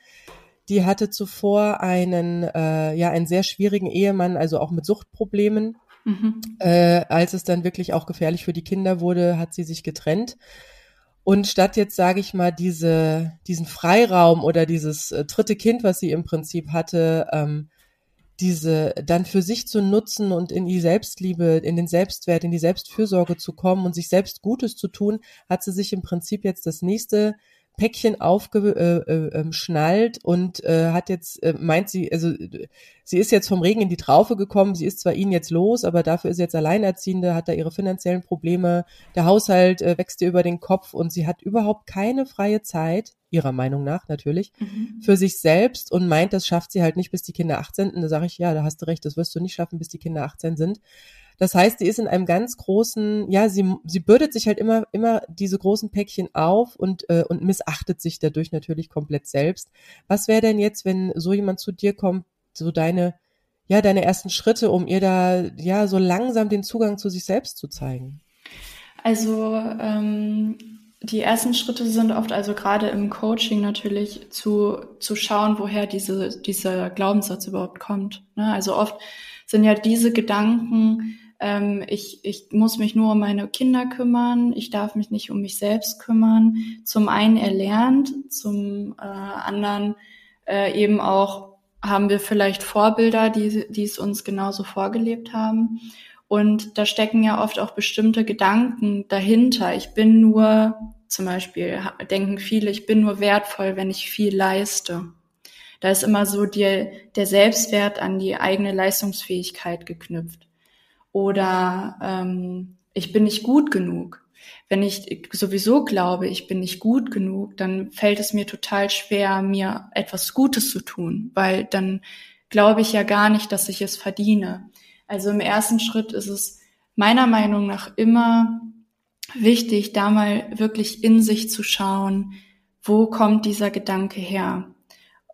die hatte zuvor einen, äh, ja, einen sehr schwierigen Ehemann, also auch mit Suchtproblemen. Mhm. Äh, als es dann wirklich auch gefährlich für die Kinder wurde, hat sie sich getrennt. Und statt jetzt, sage ich mal, diese, diesen Freiraum oder dieses äh, dritte Kind, was sie im Prinzip hatte, ähm, diese dann für sich zu nutzen und in die Selbstliebe, in den Selbstwert, in die Selbstfürsorge zu kommen und sich selbst Gutes zu tun, hat sie sich im Prinzip jetzt das nächste Päckchen aufgeschnallt äh, äh, und äh, hat jetzt, äh, meint sie, also sie ist jetzt vom Regen in die Traufe gekommen, sie ist zwar ihn jetzt los, aber dafür ist sie jetzt Alleinerziehende, hat da ihre finanziellen Probleme, der Haushalt äh, wächst ihr über den Kopf und sie hat überhaupt keine freie Zeit, ihrer Meinung nach natürlich, mhm. für sich selbst und meint, das schafft sie halt nicht, bis die Kinder 18 sind. Und da sage ich, ja, da hast du recht, das wirst du nicht schaffen, bis die Kinder 18 sind. Das heißt, sie ist in einem ganz großen, ja, sie, sie bürdet sich halt immer, immer diese großen Päckchen auf und, äh, und missachtet sich dadurch natürlich komplett selbst. Was wäre denn jetzt, wenn so jemand zu dir kommt, so deine, ja, deine ersten Schritte, um ihr da, ja, so langsam den Zugang zu sich selbst zu zeigen? Also, ähm, die ersten Schritte sind oft also gerade im Coaching natürlich zu, zu schauen, woher diese, dieser Glaubenssatz überhaupt kommt. Ne? Also oft sind ja diese Gedanken, ähm, ich, ich muss mich nur um meine Kinder kümmern, ich darf mich nicht um mich selbst kümmern. Zum einen erlernt, zum äh, anderen äh, eben auch haben wir vielleicht Vorbilder, die, die es uns genauso vorgelebt haben. Und da stecken ja oft auch bestimmte Gedanken dahinter. Ich bin nur, zum Beispiel denken viele, ich bin nur wertvoll, wenn ich viel leiste. Da ist immer so die, der Selbstwert an die eigene Leistungsfähigkeit geknüpft oder ähm, ich bin nicht gut genug. Wenn ich sowieso glaube, ich bin nicht gut genug, dann fällt es mir total schwer, mir etwas Gutes zu tun, weil dann glaube ich ja gar nicht, dass ich es verdiene. Also im ersten Schritt ist es meiner Meinung nach immer wichtig, da mal wirklich in sich zu schauen, wo kommt dieser Gedanke her?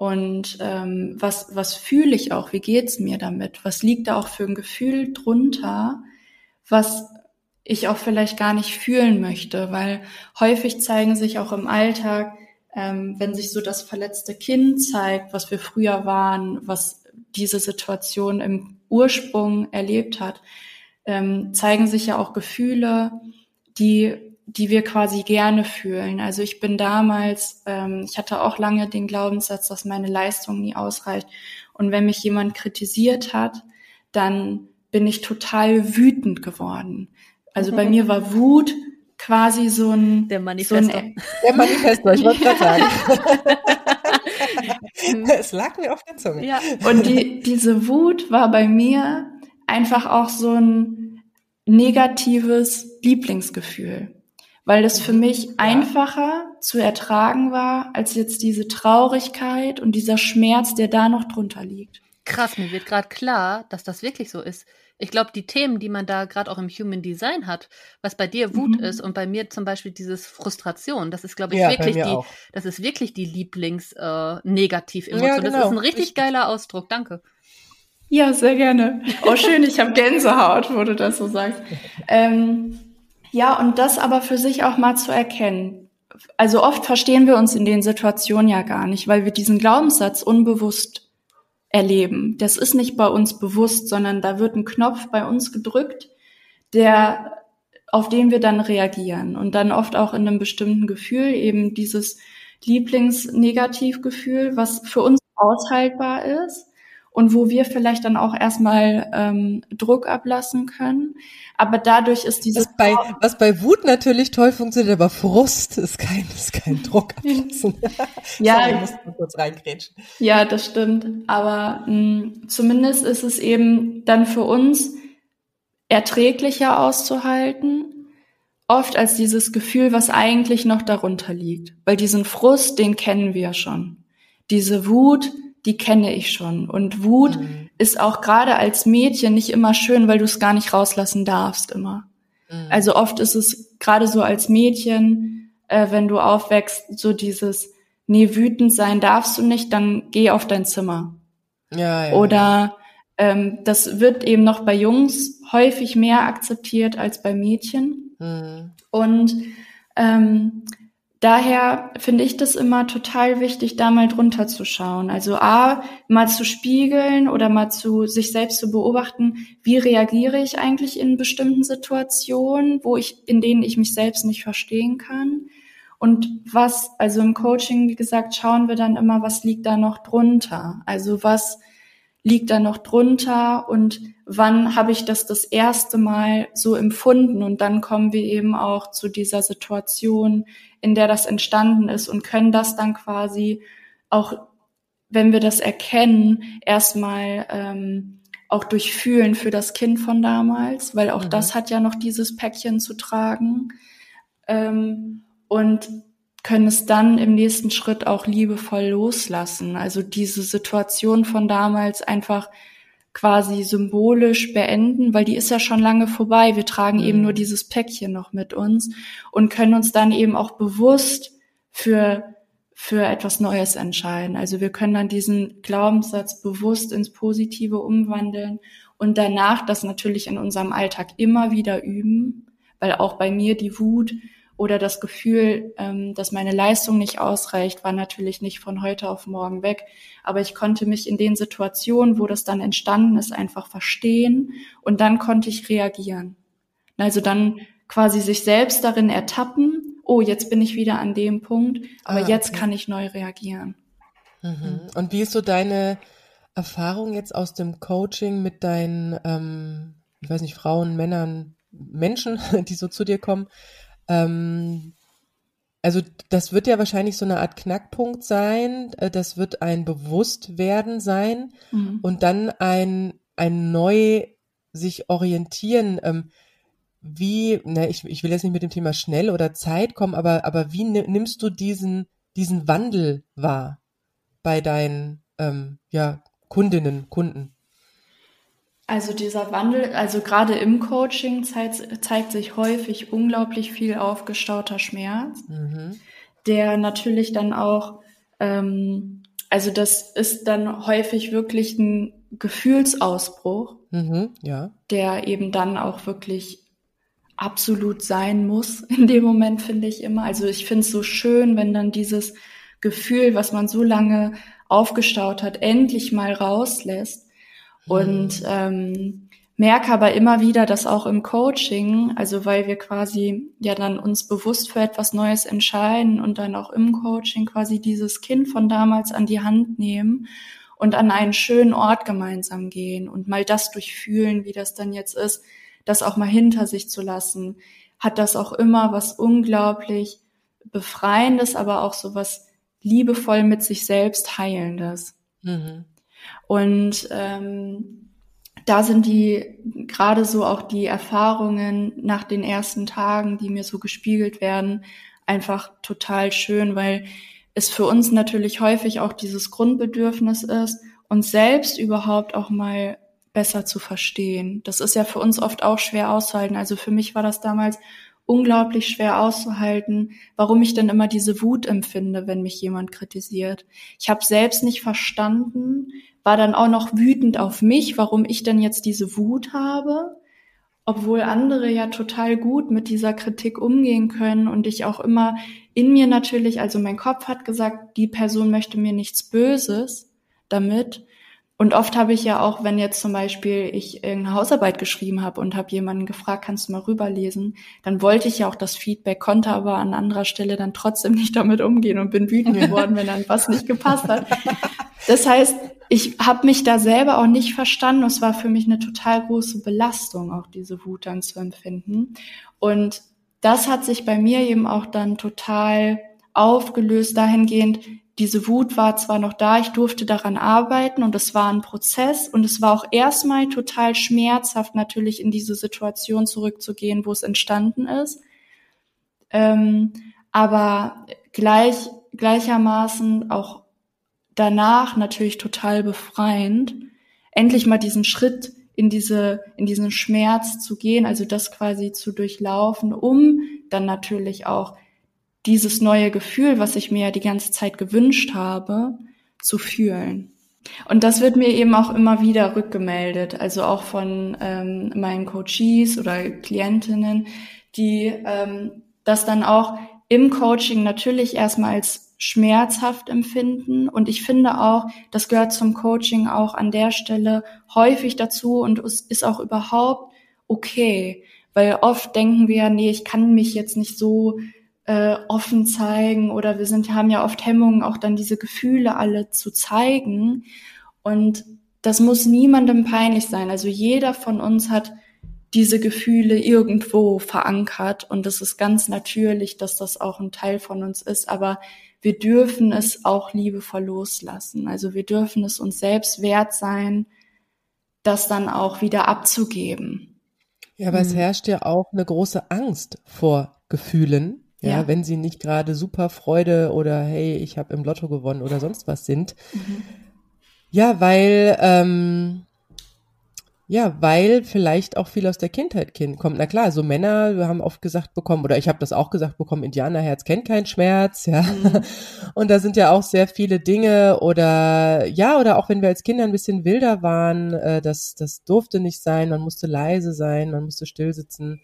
Und ähm, was, was fühle ich auch? Wie geht's mir damit? Was liegt da auch für ein Gefühl drunter, was ich auch vielleicht gar nicht fühlen möchte? Weil häufig zeigen sich auch im Alltag, ähm, wenn sich so das verletzte Kind zeigt, was wir früher waren, was diese Situation im Ursprung erlebt hat, ähm, zeigen sich ja auch Gefühle, die die wir quasi gerne fühlen. Also ich bin damals, ähm, ich hatte auch lange den Glaubenssatz, dass meine Leistung nie ausreicht. Und wenn mich jemand kritisiert hat, dann bin ich total wütend geworden. Also bei mir war Wut quasi so ein der Manifesto. So ein, der Manifesto, ich wollte gerade sagen. es lag mir auf der Zunge. Ja. Und die, diese Wut war bei mir einfach auch so ein negatives Lieblingsgefühl weil das für mich ja. einfacher zu ertragen war, als jetzt diese Traurigkeit und dieser Schmerz, der da noch drunter liegt. Krass, mir wird gerade klar, dass das wirklich so ist. Ich glaube, die Themen, die man da gerade auch im Human Design hat, was bei dir Wut mhm. ist und bei mir zum Beispiel dieses Frustration, das ist, glaube ich, ja, wirklich die, auch. das ist wirklich die Lieblings-Negativ-Emotion. Äh, ja, genau. Das ist ein richtig geiler Ausdruck. Danke. Ja, sehr gerne. Oh, schön, ich habe Gänsehaut, wo du das so sagst. Ähm, ja, und das aber für sich auch mal zu erkennen. Also oft verstehen wir uns in den Situationen ja gar nicht, weil wir diesen Glaubenssatz unbewusst erleben. Das ist nicht bei uns bewusst, sondern da wird ein Knopf bei uns gedrückt, der, auf den wir dann reagieren und dann oft auch in einem bestimmten Gefühl, eben dieses Lieblingsnegativgefühl, was für uns aushaltbar ist und wo wir vielleicht dann auch erstmal ähm, Druck ablassen können. Aber dadurch ist dieses was bei, was bei Wut natürlich toll funktioniert, aber Frust ist kein ist kein Druck ablassen. ja, Sorry, ich muss mal kurz reingrätschen. Ja, das stimmt. Aber mh, mm, zumindest ist es eben dann für uns erträglicher auszuhalten, oft als dieses Gefühl, was eigentlich noch darunter liegt. Weil diesen Frust, den kennen wir schon. Diese Wut, die kenne ich schon. Und Wut mhm. ist auch gerade als Mädchen nicht immer schön, weil du es gar nicht rauslassen darfst immer. Mhm. Also oft ist es gerade so als Mädchen, äh, wenn du aufwächst, so dieses, nee, wütend sein darfst du nicht, dann geh auf dein Zimmer. Ja, ja. Oder ähm, das wird eben noch bei Jungs häufig mehr akzeptiert als bei Mädchen. Mhm. Und ähm, daher finde ich das immer total wichtig, da mal drunter zu schauen. Also A, mal zu spiegeln oder mal zu sich selbst zu beobachten, wie reagiere ich eigentlich in bestimmten Situationen, wo ich, in denen ich mich selbst nicht verstehen kann. Und was, also im Coaching, wie gesagt, schauen wir dann immer, was liegt da noch drunter? Also was liegt da noch drunter und wann habe ich das das erste Mal so empfunden? Und dann kommen wir eben auch zu dieser Situation, in der das entstanden ist und können das dann quasi auch, wenn wir das erkennen, erstmal ähm, auch durchfühlen für das Kind von damals, weil auch mhm. das hat ja noch dieses Päckchen zu tragen. Ähm, und können es dann im nächsten Schritt auch liebevoll loslassen. Also diese Situation von damals einfach quasi symbolisch beenden, weil die ist ja schon lange vorbei. Wir tragen mhm. eben nur dieses Päckchen noch mit uns und können uns dann eben auch bewusst für für etwas Neues entscheiden. Also wir können dann diesen Glaubenssatz bewusst ins Positive umwandeln und danach das natürlich in unserem Alltag immer wieder üben, weil auch bei mir die Wut oder das Gefühl, ähm, dass meine Leistung nicht ausreicht, war natürlich nicht von heute auf morgen weg. Aber ich konnte mich in den Situationen, wo das dann entstanden ist, einfach verstehen und dann konnte ich reagieren. Also dann quasi sich selbst darin ertappen, oh, jetzt bin ich wieder an dem Punkt, aber ah, okay. jetzt kann ich neu reagieren. Mhm. Und wie ist so deine Erfahrung jetzt aus dem Coaching mit deinen, ähm, ich weiß nicht, Frauen, Männern, Menschen, die so zu dir kommen? Ähm, also das wird ja wahrscheinlich so eine Art Knackpunkt sein. Äh, das wird ein Bewusstwerden sein mhm. und dann ein, ein neu sich orientieren. Ähm, wie, ne, ich, ich will jetzt nicht mit dem Thema schnell oder Zeit kommen, aber, aber wie nimmst du diesen, diesen Wandel wahr bei deinen ähm, ja, Kundinnen, Kunden? Also dieser Wandel, also gerade im Coaching zeigt, zeigt sich häufig unglaublich viel aufgestauter Schmerz, mhm. der natürlich dann auch, ähm, also das ist dann häufig wirklich ein Gefühlsausbruch, mhm, ja. der eben dann auch wirklich absolut sein muss in dem Moment, finde ich immer. Also ich finde es so schön, wenn dann dieses Gefühl, was man so lange aufgestaut hat, endlich mal rauslässt und mhm. ähm, merke aber immer wieder, dass auch im Coaching, also weil wir quasi ja dann uns bewusst für etwas Neues entscheiden und dann auch im Coaching quasi dieses Kind von damals an die Hand nehmen und an einen schönen Ort gemeinsam gehen und mal das durchfühlen, wie das dann jetzt ist, das auch mal hinter sich zu lassen, hat das auch immer was unglaublich befreiendes, aber auch so was liebevoll mit sich selbst heilendes. Mhm. Und ähm, da sind die gerade so auch die Erfahrungen nach den ersten Tagen, die mir so gespiegelt werden, einfach total schön, weil es für uns natürlich häufig auch dieses Grundbedürfnis ist, uns selbst überhaupt auch mal besser zu verstehen. Das ist ja für uns oft auch schwer auszuhalten. Also für mich war das damals unglaublich schwer auszuhalten, warum ich denn immer diese Wut empfinde, wenn mich jemand kritisiert. Ich habe selbst nicht verstanden, war dann auch noch wütend auf mich, warum ich denn jetzt diese Wut habe, obwohl andere ja total gut mit dieser Kritik umgehen können und ich auch immer in mir natürlich, also mein Kopf hat gesagt, die Person möchte mir nichts Böses damit, und oft habe ich ja auch, wenn jetzt zum Beispiel ich irgendeine Hausarbeit geschrieben habe und habe jemanden gefragt, kannst du mal rüberlesen, dann wollte ich ja auch das Feedback, konnte aber an anderer Stelle dann trotzdem nicht damit umgehen und bin wütend geworden, wenn dann was nicht gepasst hat. Das heißt, ich habe mich da selber auch nicht verstanden. Es war für mich eine total große Belastung, auch diese Wut dann zu empfinden. Und das hat sich bei mir eben auch dann total aufgelöst dahingehend, diese Wut war zwar noch da, ich durfte daran arbeiten und es war ein Prozess und es war auch erstmal total schmerzhaft, natürlich in diese Situation zurückzugehen, wo es entstanden ist. Ähm, aber gleich, gleichermaßen auch danach natürlich total befreiend, endlich mal diesen Schritt in diese, in diesen Schmerz zu gehen, also das quasi zu durchlaufen, um dann natürlich auch dieses neue Gefühl, was ich mir ja die ganze Zeit gewünscht habe, zu fühlen. Und das wird mir eben auch immer wieder rückgemeldet, also auch von ähm, meinen Coaches oder Klientinnen, die ähm, das dann auch im Coaching natürlich erstmal als schmerzhaft empfinden. Und ich finde auch, das gehört zum Coaching auch an der Stelle häufig dazu und ist auch überhaupt okay. Weil oft denken wir, nee, ich kann mich jetzt nicht so äh, offen zeigen oder wir sind, haben ja oft Hemmungen, auch dann diese Gefühle alle zu zeigen. Und das muss niemandem peinlich sein. Also jeder von uns hat diese Gefühle irgendwo verankert und es ist ganz natürlich, dass das auch ein Teil von uns ist, aber wir dürfen es auch liebevoll loslassen. Also wir dürfen es uns selbst wert sein, das dann auch wieder abzugeben. Ja, aber hm. es herrscht ja auch eine große Angst vor Gefühlen. Ja, ja, wenn sie nicht gerade super Freude oder hey, ich habe im Lotto gewonnen oder sonst was sind. Mhm. Ja, weil ähm, ja, weil vielleicht auch viel aus der Kindheit kommt. Na klar, so Männer, wir haben oft gesagt bekommen, oder ich habe das auch gesagt bekommen, Indianerherz kennt keinen Schmerz, ja. Mhm. Und da sind ja auch sehr viele Dinge oder ja, oder auch wenn wir als Kinder ein bisschen wilder waren, äh, das, das durfte nicht sein, man musste leise sein, man musste still sitzen.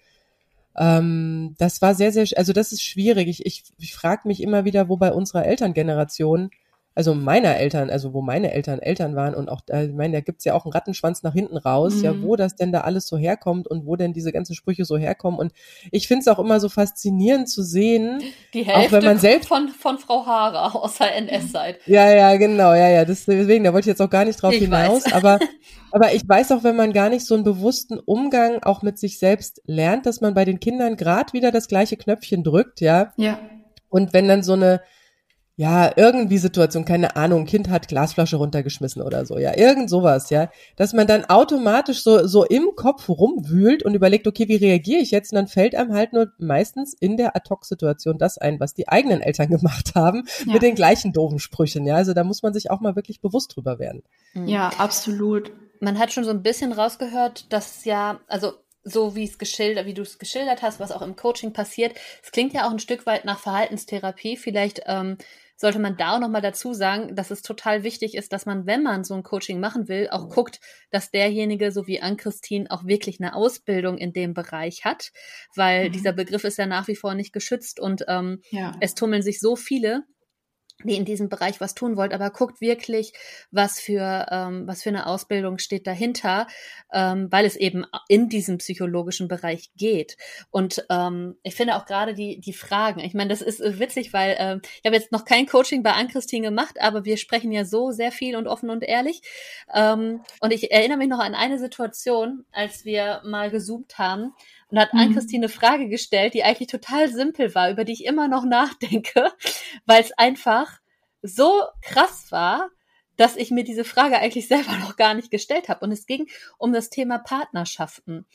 Ähm, das war sehr, sehr, also das ist schwierig. Ich, ich, ich frage mich immer wieder, wo bei unserer Elterngeneration, also meiner Eltern, also wo meine Eltern Eltern waren und auch, ich meine, da gibt's ja auch einen Rattenschwanz nach hinten raus, mhm. ja, wo das denn da alles so herkommt und wo denn diese ganzen Sprüche so herkommen. Und ich finde es auch immer so faszinierend zu sehen, Die Hälfte auch wenn man selbst von, von Frau Hara aus der NS-Zeit. Ja, ja, genau, ja, ja. Deswegen, da wollte ich jetzt auch gar nicht drauf ich hinaus, weiß. aber Aber ich weiß auch, wenn man gar nicht so einen bewussten Umgang auch mit sich selbst lernt, dass man bei den Kindern gerade wieder das gleiche Knöpfchen drückt, ja. Ja. Und wenn dann so eine, ja, irgendwie Situation, keine Ahnung, Kind hat Glasflasche runtergeschmissen oder so, ja, irgend sowas, ja, dass man dann automatisch so, so im Kopf rumwühlt und überlegt, okay, wie reagiere ich jetzt? Und dann fällt einem halt nur meistens in der Ad-Hoc-Situation das ein, was die eigenen Eltern gemacht haben, ja. mit den gleichen doofen Sprüchen, ja, also da muss man sich auch mal wirklich bewusst drüber werden. Ja, absolut. Man hat schon so ein bisschen rausgehört, dass ja, also so wie es geschildert, wie du es geschildert hast, was auch im Coaching passiert. Es klingt ja auch ein Stück weit nach Verhaltenstherapie. Vielleicht ähm, sollte man da auch nochmal dazu sagen, dass es total wichtig ist, dass man, wenn man so ein Coaching machen will, auch guckt, dass derjenige, so wie Ann-Christine, auch wirklich eine Ausbildung in dem Bereich hat, weil mhm. dieser Begriff ist ja nach wie vor nicht geschützt und ähm, ja. es tummeln sich so viele die in diesem Bereich was tun wollt, aber guckt wirklich, was für ähm, was für eine Ausbildung steht dahinter, ähm, weil es eben in diesem psychologischen Bereich geht. Und ähm, ich finde auch gerade die die Fragen. Ich meine, das ist witzig, weil ähm, ich habe jetzt noch kein Coaching bei Ann-Christine gemacht, aber wir sprechen ja so sehr viel und offen und ehrlich. Ähm, und ich erinnere mich noch an eine Situation, als wir mal gezoomt haben und hat mhm. Ann-Christine eine Frage gestellt, die eigentlich total simpel war, über die ich immer noch nachdenke, weil es einfach so krass war, dass ich mir diese Frage eigentlich selber noch gar nicht gestellt habe. Und es ging um das Thema Partnerschaften.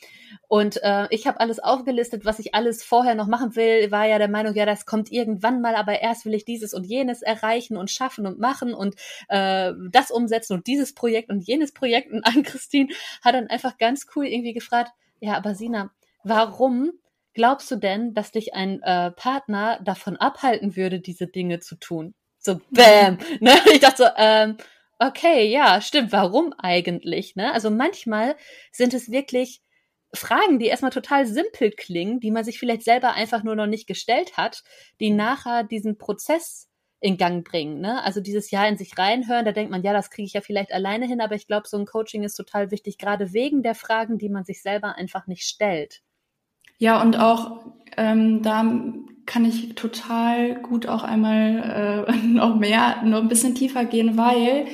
Und äh, ich habe alles aufgelistet, was ich alles vorher noch machen will. War ja der Meinung, ja, das kommt irgendwann mal, aber erst will ich dieses und jenes erreichen und schaffen und machen und äh, das umsetzen und dieses Projekt und jenes Projekt. Und Ann-Christine hat dann einfach ganz cool irgendwie gefragt, ja, aber Sina, warum glaubst du denn, dass dich ein äh, Partner davon abhalten würde, diese Dinge zu tun? So, bam. ne? Ich dachte so, ähm, okay, ja, stimmt. Warum eigentlich? Ne? Also manchmal sind es wirklich Fragen, die erstmal total simpel klingen, die man sich vielleicht selber einfach nur noch nicht gestellt hat, die nachher diesen Prozess in Gang bringen. Ne? Also dieses Jahr in sich reinhören, da denkt man, ja, das kriege ich ja vielleicht alleine hin, aber ich glaube, so ein Coaching ist total wichtig, gerade wegen der Fragen, die man sich selber einfach nicht stellt. Ja, und auch ähm, da kann ich total gut auch einmal äh, noch mehr, noch ein bisschen tiefer gehen, weil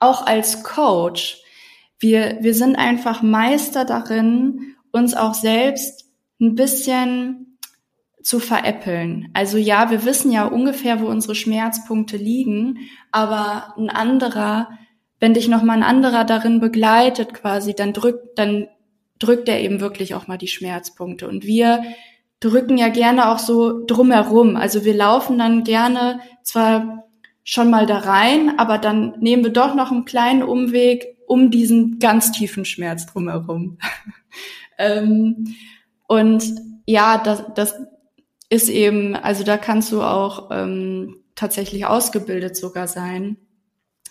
auch als Coach, wir, wir sind einfach Meister darin, uns auch selbst ein bisschen zu veräppeln. Also ja, wir wissen ja ungefähr, wo unsere Schmerzpunkte liegen, aber ein anderer, wenn dich noch mal ein anderer darin begleitet quasi, dann drückt, dann drückt er eben wirklich auch mal die Schmerzpunkte. Und wir drücken ja gerne auch so drumherum. Also wir laufen dann gerne zwar schon mal da rein, aber dann nehmen wir doch noch einen kleinen Umweg um diesen ganz tiefen Schmerz drumherum. ähm, und ja, das, das ist eben, also da kannst du auch ähm, tatsächlich ausgebildet sogar sein.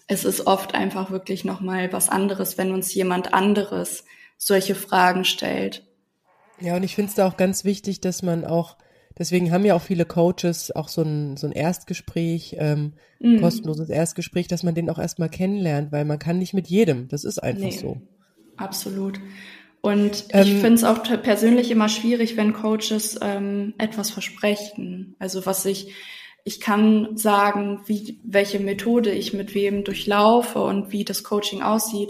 Es ist oft einfach wirklich noch mal was anderes, wenn uns jemand anderes solche Fragen stellt. Ja, und ich finde es da auch ganz wichtig, dass man auch, deswegen haben ja auch viele Coaches auch so ein, so ein Erstgespräch, ähm, mm. kostenloses Erstgespräch, dass man den auch erstmal kennenlernt, weil man kann nicht mit jedem. Das ist einfach nee, so. Absolut. Und ähm, ich finde es auch persönlich immer schwierig, wenn Coaches ähm, etwas versprechen. Also was ich, ich kann sagen, wie, welche Methode ich mit wem durchlaufe und wie das Coaching aussieht.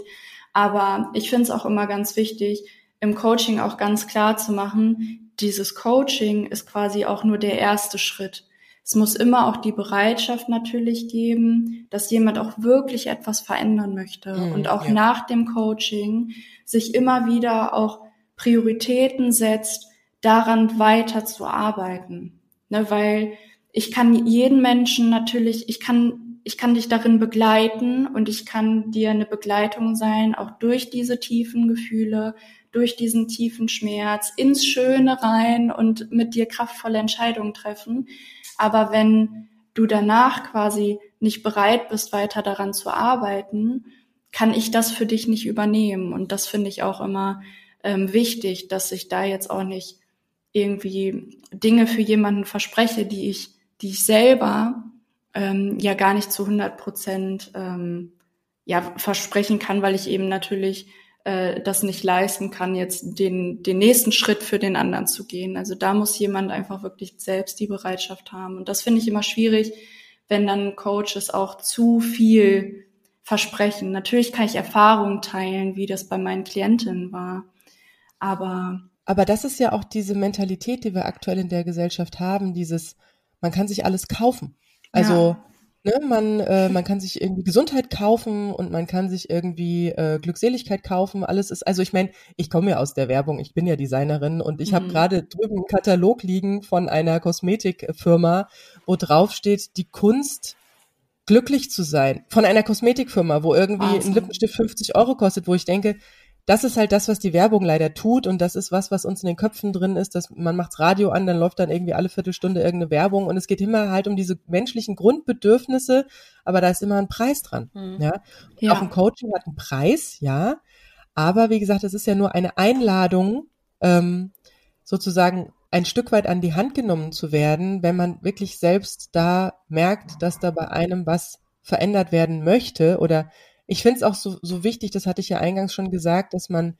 Aber ich finde es auch immer ganz wichtig, im Coaching auch ganz klar zu machen, dieses Coaching ist quasi auch nur der erste Schritt. Es muss immer auch die Bereitschaft natürlich geben, dass jemand auch wirklich etwas verändern möchte mhm, und auch ja. nach dem Coaching sich immer wieder auch Prioritäten setzt, daran weiter zu arbeiten. Ne, weil ich kann jeden Menschen natürlich, ich kann ich kann dich darin begleiten und ich kann dir eine Begleitung sein, auch durch diese tiefen Gefühle, durch diesen tiefen Schmerz, ins Schöne rein und mit dir kraftvolle Entscheidungen treffen. Aber wenn du danach quasi nicht bereit bist, weiter daran zu arbeiten, kann ich das für dich nicht übernehmen. Und das finde ich auch immer ähm, wichtig, dass ich da jetzt auch nicht irgendwie Dinge für jemanden verspreche, die ich, die ich selber ähm, ja gar nicht zu 100 Prozent ähm, ja versprechen kann, weil ich eben natürlich äh, das nicht leisten kann, jetzt den, den nächsten Schritt für den anderen zu gehen. Also da muss jemand einfach wirklich selbst die Bereitschaft haben. Und das finde ich immer schwierig, wenn dann Coaches auch zu viel versprechen. Natürlich kann ich Erfahrungen teilen, wie das bei meinen Klientinnen war. Aber aber das ist ja auch diese Mentalität, die wir aktuell in der Gesellschaft haben, dieses, man kann sich alles kaufen. Also ja. Ne, man, äh, man kann sich irgendwie Gesundheit kaufen und man kann sich irgendwie äh, Glückseligkeit kaufen. Alles ist, also ich meine, ich komme ja aus der Werbung, ich bin ja Designerin und ich mhm. habe gerade drüben einen Katalog liegen von einer Kosmetikfirma, wo drauf steht, die Kunst glücklich zu sein. Von einer Kosmetikfirma, wo irgendwie awesome. ein Lippenstift 50 Euro kostet, wo ich denke, das ist halt das, was die Werbung leider tut und das ist was, was uns in den Köpfen drin ist, dass man macht's Radio an, dann läuft dann irgendwie alle Viertelstunde irgendeine Werbung und es geht immer halt um diese menschlichen Grundbedürfnisse, aber da ist immer ein Preis dran, mhm. ja. ja. Auch ein Coaching hat einen Preis, ja, aber wie gesagt, es ist ja nur eine Einladung, ähm, sozusagen ein Stück weit an die Hand genommen zu werden, wenn man wirklich selbst da merkt, dass da bei einem was verändert werden möchte oder ich finde es auch so, so wichtig, das hatte ich ja eingangs schon gesagt, dass man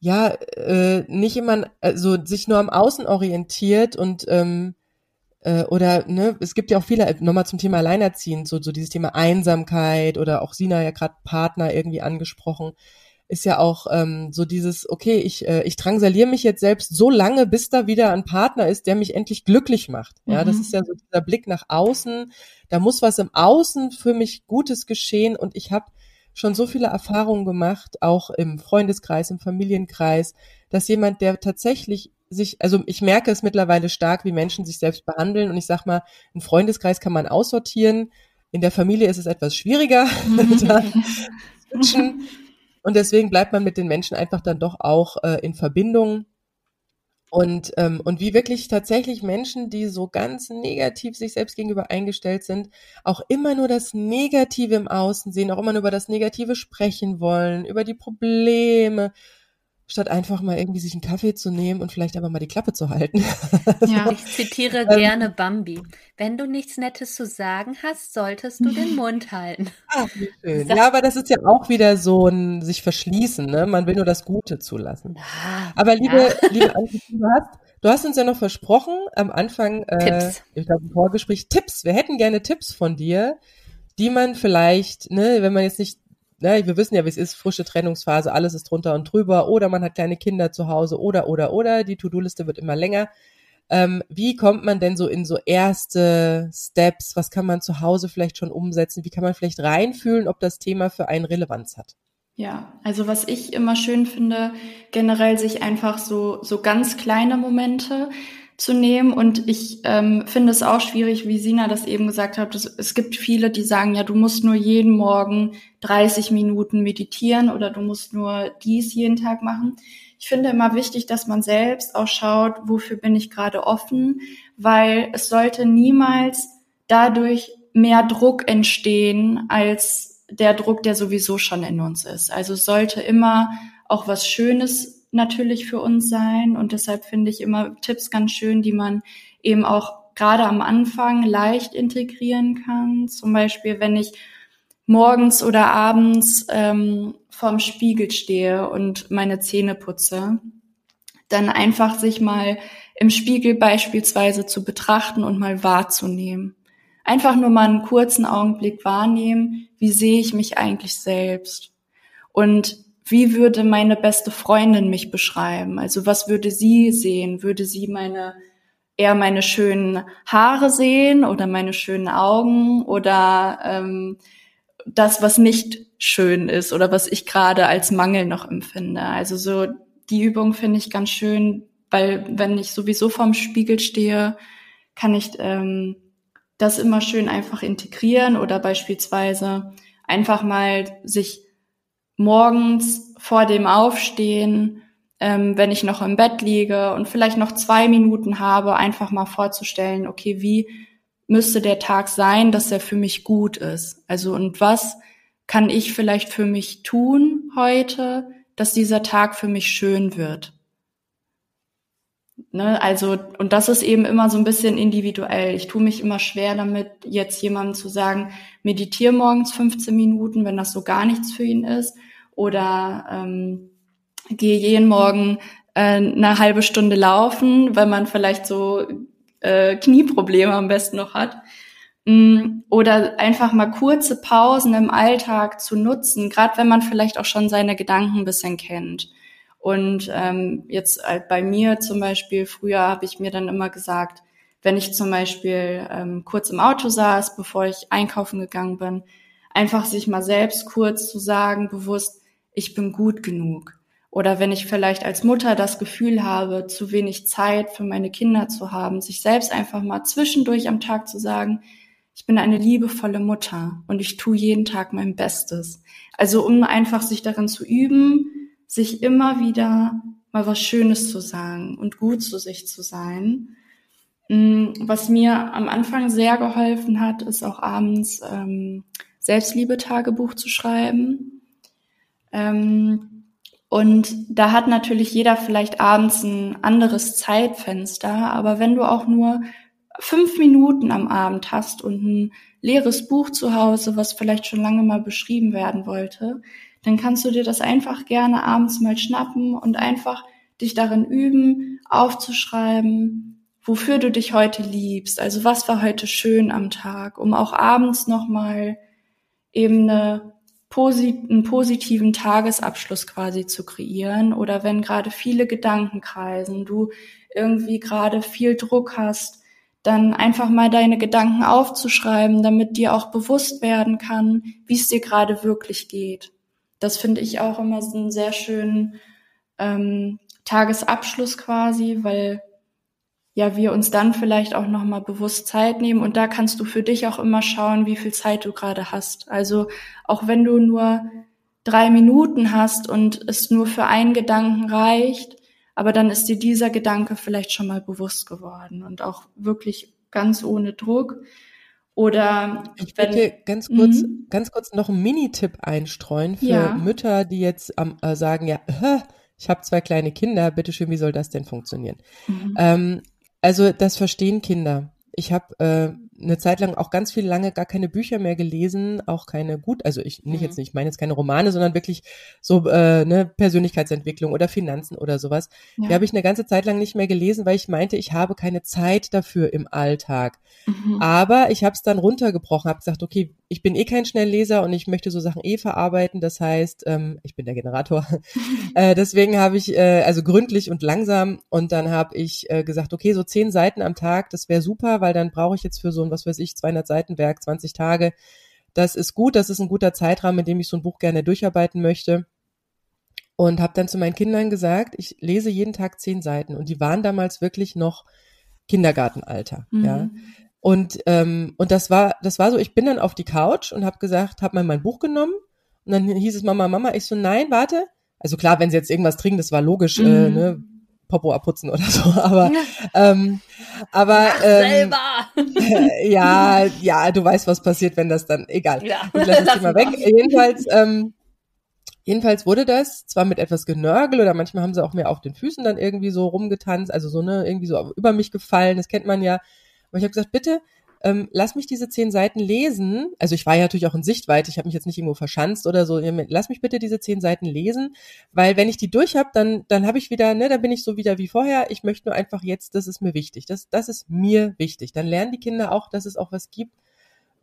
ja äh, nicht immer also sich nur am Außen orientiert und ähm, äh, oder ne, es gibt ja auch viele, nochmal zum Thema Alleinerziehend, so, so dieses Thema Einsamkeit oder auch Sina ja gerade Partner irgendwie angesprochen, ist ja auch ähm, so dieses, okay, ich, äh, ich drangsaliere mich jetzt selbst so lange, bis da wieder ein Partner ist, der mich endlich glücklich macht. Ja, mhm. das ist ja so dieser Blick nach außen. Da muss was im Außen für mich Gutes geschehen und ich habe schon so viele Erfahrungen gemacht, auch im Freundeskreis, im Familienkreis, dass jemand, der tatsächlich sich, also ich merke es mittlerweile stark, wie Menschen sich selbst behandeln und ich sag mal, einen Freundeskreis kann man aussortieren, in der Familie ist es etwas schwieriger. da und deswegen bleibt man mit den Menschen einfach dann doch auch äh, in Verbindung. Und, ähm, und wie wirklich tatsächlich Menschen, die so ganz negativ sich selbst gegenüber eingestellt sind, auch immer nur das Negative im Außen sehen, auch immer nur über das Negative sprechen wollen, über die Probleme, statt einfach mal irgendwie sich einen Kaffee zu nehmen und vielleicht aber mal die Klappe zu halten. Ja, ich zitiere ähm, gerne Bambi. Wenn du nichts Nettes zu sagen hast, solltest du den Mund halten. Ach, wie schön. Ja, aber das ist ja auch wieder so ein sich verschließen, ne? Man will nur das Gute zulassen. Ja, aber liebe, ja. liebe Anke, du hast, du hast uns ja noch versprochen am Anfang, äh, Tipps. ich glaube im Vorgespräch, Tipps. Wir hätten gerne Tipps von dir, die man vielleicht, ne, wenn man jetzt nicht ne, wir wissen ja, wie es ist, frische Trennungsphase, alles ist drunter und drüber, oder man hat kleine Kinder zu Hause, oder, oder, oder, die To-Do-Liste wird immer länger. Ähm, wie kommt man denn so in so erste Steps? Was kann man zu Hause vielleicht schon umsetzen? Wie kann man vielleicht reinfühlen, ob das Thema für einen Relevanz hat? Ja, also was ich immer schön finde, generell sich einfach so, so ganz kleine Momente zu nehmen. Und ich ähm, finde es auch schwierig, wie Sina das eben gesagt hat. es gibt viele, die sagen, ja, du musst nur jeden Morgen 30 Minuten meditieren oder du musst nur dies jeden Tag machen. Ich finde immer wichtig, dass man selbst auch schaut, wofür bin ich gerade offen, weil es sollte niemals dadurch mehr Druck entstehen als der Druck, der sowieso schon in uns ist. Also es sollte immer auch was Schönes natürlich für uns sein. Und deshalb finde ich immer Tipps ganz schön, die man eben auch gerade am Anfang leicht integrieren kann. Zum Beispiel, wenn ich morgens oder abends ähm, vorm Spiegel stehe und meine Zähne putze, dann einfach sich mal im Spiegel beispielsweise zu betrachten und mal wahrzunehmen. Einfach nur mal einen kurzen Augenblick wahrnehmen, wie sehe ich mich eigentlich selbst. Und wie würde meine beste Freundin mich beschreiben? Also was würde sie sehen? Würde sie meine eher meine schönen Haare sehen oder meine schönen Augen oder ähm, das, was nicht schön ist oder was ich gerade als Mangel noch empfinde. Also so die Übung finde ich ganz schön, weil wenn ich sowieso vorm Spiegel stehe, kann ich ähm, das immer schön einfach integrieren oder beispielsweise einfach mal sich morgens vor dem Aufstehen, ähm, wenn ich noch im Bett liege und vielleicht noch zwei Minuten habe, einfach mal vorzustellen, okay, wie müsste der Tag sein, dass er für mich gut ist? Also und was kann ich vielleicht für mich tun heute, dass dieser Tag für mich schön wird? Ne, also, und das ist eben immer so ein bisschen individuell. Ich tue mich immer schwer damit, jetzt jemandem zu sagen, meditiere morgens 15 Minuten, wenn das so gar nichts für ihn ist oder ähm, gehe jeden Morgen äh, eine halbe Stunde laufen, weil man vielleicht so äh, Knieprobleme am besten noch hat. Mm, oder einfach mal kurze Pausen im Alltag zu nutzen, gerade wenn man vielleicht auch schon seine Gedanken ein bisschen kennt. Und ähm, jetzt halt bei mir zum Beispiel, früher habe ich mir dann immer gesagt, wenn ich zum Beispiel ähm, kurz im Auto saß, bevor ich einkaufen gegangen bin, einfach sich mal selbst kurz zu sagen, bewusst, ich bin gut genug. Oder wenn ich vielleicht als Mutter das Gefühl habe, zu wenig Zeit für meine Kinder zu haben, sich selbst einfach mal zwischendurch am Tag zu sagen, ich bin eine liebevolle Mutter und ich tue jeden Tag mein Bestes. Also um einfach sich darin zu üben, sich immer wieder mal was Schönes zu sagen und gut zu sich zu sein. Mm, was mir am Anfang sehr geholfen hat, ist auch abends ähm, Selbstliebe-Tagebuch zu schreiben. Ähm, und da hat natürlich jeder vielleicht abends ein anderes Zeitfenster, aber wenn du auch nur fünf Minuten am Abend hast und ein leeres Buch zu Hause, was vielleicht schon lange mal beschrieben werden wollte, dann kannst du dir das einfach gerne abends mal schnappen und einfach dich darin üben, aufzuschreiben, wofür du dich heute liebst. Also was war heute schön am Tag, um auch abends nochmal eben eine, einen positiven Tagesabschluss quasi zu kreieren. Oder wenn gerade viele Gedanken kreisen, du irgendwie gerade viel Druck hast, dann einfach mal deine Gedanken aufzuschreiben, damit dir auch bewusst werden kann, wie es dir gerade wirklich geht. Das finde ich auch immer so einen sehr schönen ähm, Tagesabschluss quasi, weil ja wir uns dann vielleicht auch noch mal bewusst Zeit nehmen und da kannst du für dich auch immer schauen, wie viel Zeit du gerade hast. Also auch wenn du nur drei Minuten hast und es nur für einen Gedanken reicht, aber dann ist dir dieser Gedanke vielleicht schon mal bewusst geworden und auch wirklich ganz ohne Druck. Oder ich würde ganz kurz, mhm. ganz kurz noch einen Mini-Tipp einstreuen für ja. Mütter, die jetzt äh, sagen, ja, ich habe zwei kleine Kinder, bitteschön, wie soll das denn funktionieren? Mhm. Ähm, also das verstehen Kinder. Ich habe äh, eine Zeit lang auch ganz viel lange gar keine Bücher mehr gelesen, auch keine gut, also ich nicht mhm. jetzt nicht, ich meine jetzt keine Romane, sondern wirklich so äh, ne Persönlichkeitsentwicklung oder Finanzen oder sowas. Ja. Die habe ich eine ganze Zeit lang nicht mehr gelesen, weil ich meinte, ich habe keine Zeit dafür im Alltag. Mhm. Aber ich habe es dann runtergebrochen, habe gesagt, okay, ich bin eh kein Schnellleser und ich möchte so Sachen eh verarbeiten. Das heißt, ähm, ich bin der Generator. äh, deswegen habe ich äh, also gründlich und langsam und dann habe ich äh, gesagt, okay, so zehn Seiten am Tag, das wäre super, weil dann brauche ich jetzt für so ein, was weiß ich, 200 Seiten Werk, 20 Tage. Das ist gut, das ist ein guter Zeitrahmen, in dem ich so ein Buch gerne durcharbeiten möchte. Und habe dann zu meinen Kindern gesagt, ich lese jeden Tag zehn Seiten. Und die waren damals wirklich noch Kindergartenalter. Mhm. Ja. Und, ähm, und das war, das war so, ich bin dann auf die Couch und habe gesagt, habe mal mein Buch genommen und dann hieß es Mama, Mama, ich so, nein, warte. Also klar, wenn sie jetzt irgendwas trinken, das war logisch, äh, mhm. äh, ne, Popo abputzen oder so, aber ähm, aber ähm, ja, ja, du weißt, was passiert, wenn das dann egal. Ja. Ich lasse das Thema weg. Jedenfalls, ähm, jedenfalls wurde das zwar mit etwas Genörgel oder manchmal haben sie auch mir auf den Füßen dann irgendwie so rumgetanzt, also so ne irgendwie so über mich gefallen. Das kennt man ja. Aber ich habe gesagt, bitte ähm, lass mich diese zehn Seiten lesen. Also ich war ja natürlich auch in Sichtweite, ich habe mich jetzt nicht irgendwo verschanzt oder so. Lass mich bitte diese zehn Seiten lesen, weil wenn ich die durch habe, dann, dann habe ich wieder, ne, dann bin ich so wieder wie vorher. Ich möchte nur einfach jetzt, das ist mir wichtig. Das, das ist mir wichtig. Dann lernen die Kinder auch, dass es auch was gibt,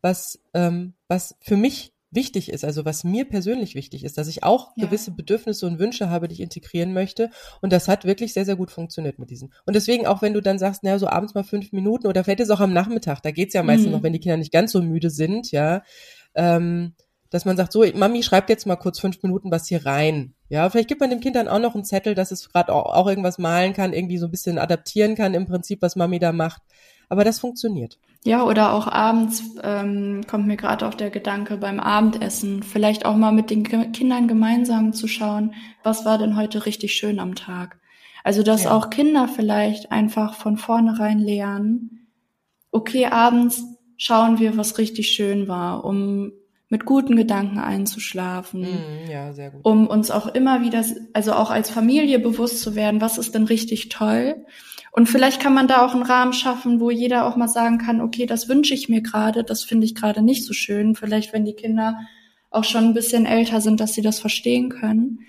was, ähm, was für mich wichtig ist, also was mir persönlich wichtig ist, dass ich auch ja. gewisse Bedürfnisse und Wünsche habe, die ich integrieren möchte. Und das hat wirklich sehr, sehr gut funktioniert mit diesen. Und deswegen auch, wenn du dann sagst, naja, so abends mal fünf Minuten oder vielleicht ist auch am Nachmittag, da geht's ja meistens mhm. noch, wenn die Kinder nicht ganz so müde sind, ja, ähm, dass man sagt, so, Mami, schreibt jetzt mal kurz fünf Minuten was hier rein. Ja, vielleicht gibt man dem Kind dann auch noch einen Zettel, dass es gerade auch, auch irgendwas malen kann, irgendwie so ein bisschen adaptieren kann im Prinzip, was Mami da macht. Aber das funktioniert. Ja, oder auch abends ähm, kommt mir gerade auch der Gedanke beim Abendessen, vielleicht auch mal mit den Kindern gemeinsam zu schauen, was war denn heute richtig schön am Tag. Also dass ja. auch Kinder vielleicht einfach von vornherein lernen, okay, abends schauen wir, was richtig schön war, um mit guten Gedanken einzuschlafen. Mm, ja, sehr gut. Um uns auch immer wieder, also auch als Familie bewusst zu werden, was ist denn richtig toll und vielleicht kann man da auch einen Rahmen schaffen, wo jeder auch mal sagen kann, okay, das wünsche ich mir gerade, das finde ich gerade nicht so schön. Vielleicht, wenn die Kinder auch schon ein bisschen älter sind, dass sie das verstehen können.